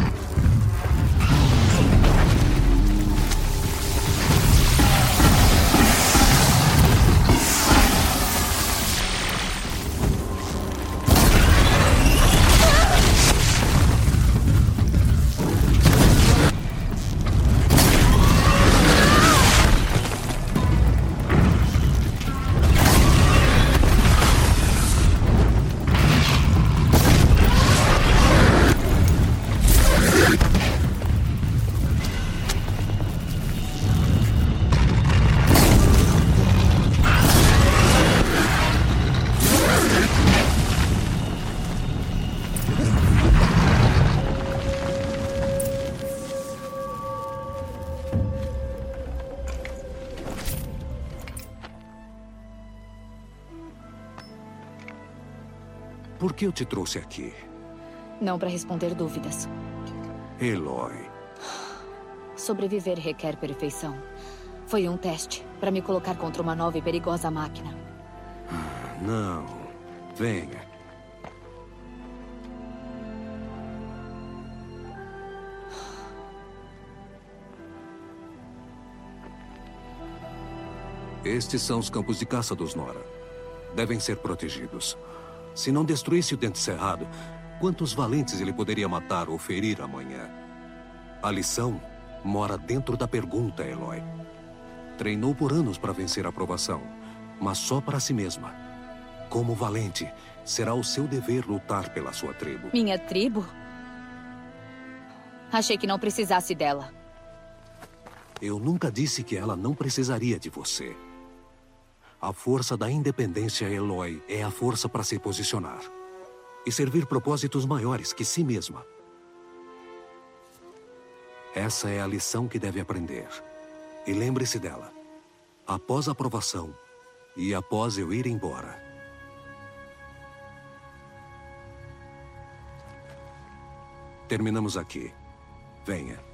Que eu te trouxe aqui? Não para responder dúvidas. Aloy, Sobreviver requer perfeição. Foi um teste para me colocar contra uma nova e perigosa máquina. não. Venha. Estes são os campos de caça dos Nora. Devem ser protegidos. Se não destruísse o dente cerrado, quantos valentes ele poderia matar ou ferir amanhã? A lição mora dentro da pergunta, Eloy. Treinou por anos para vencer a aprovação, mas só para si mesma. Como valente, será o seu dever lutar pela sua tribo. Minha tribo? Achei que não precisasse dela. Eu nunca disse que ela não precisaria de você. A força da independência Eloy é a força para se posicionar e servir propósitos maiores que si mesma. Essa é a lição que deve aprender. E lembre-se dela. Após a aprovação e após eu ir embora. Terminamos aqui. Venha.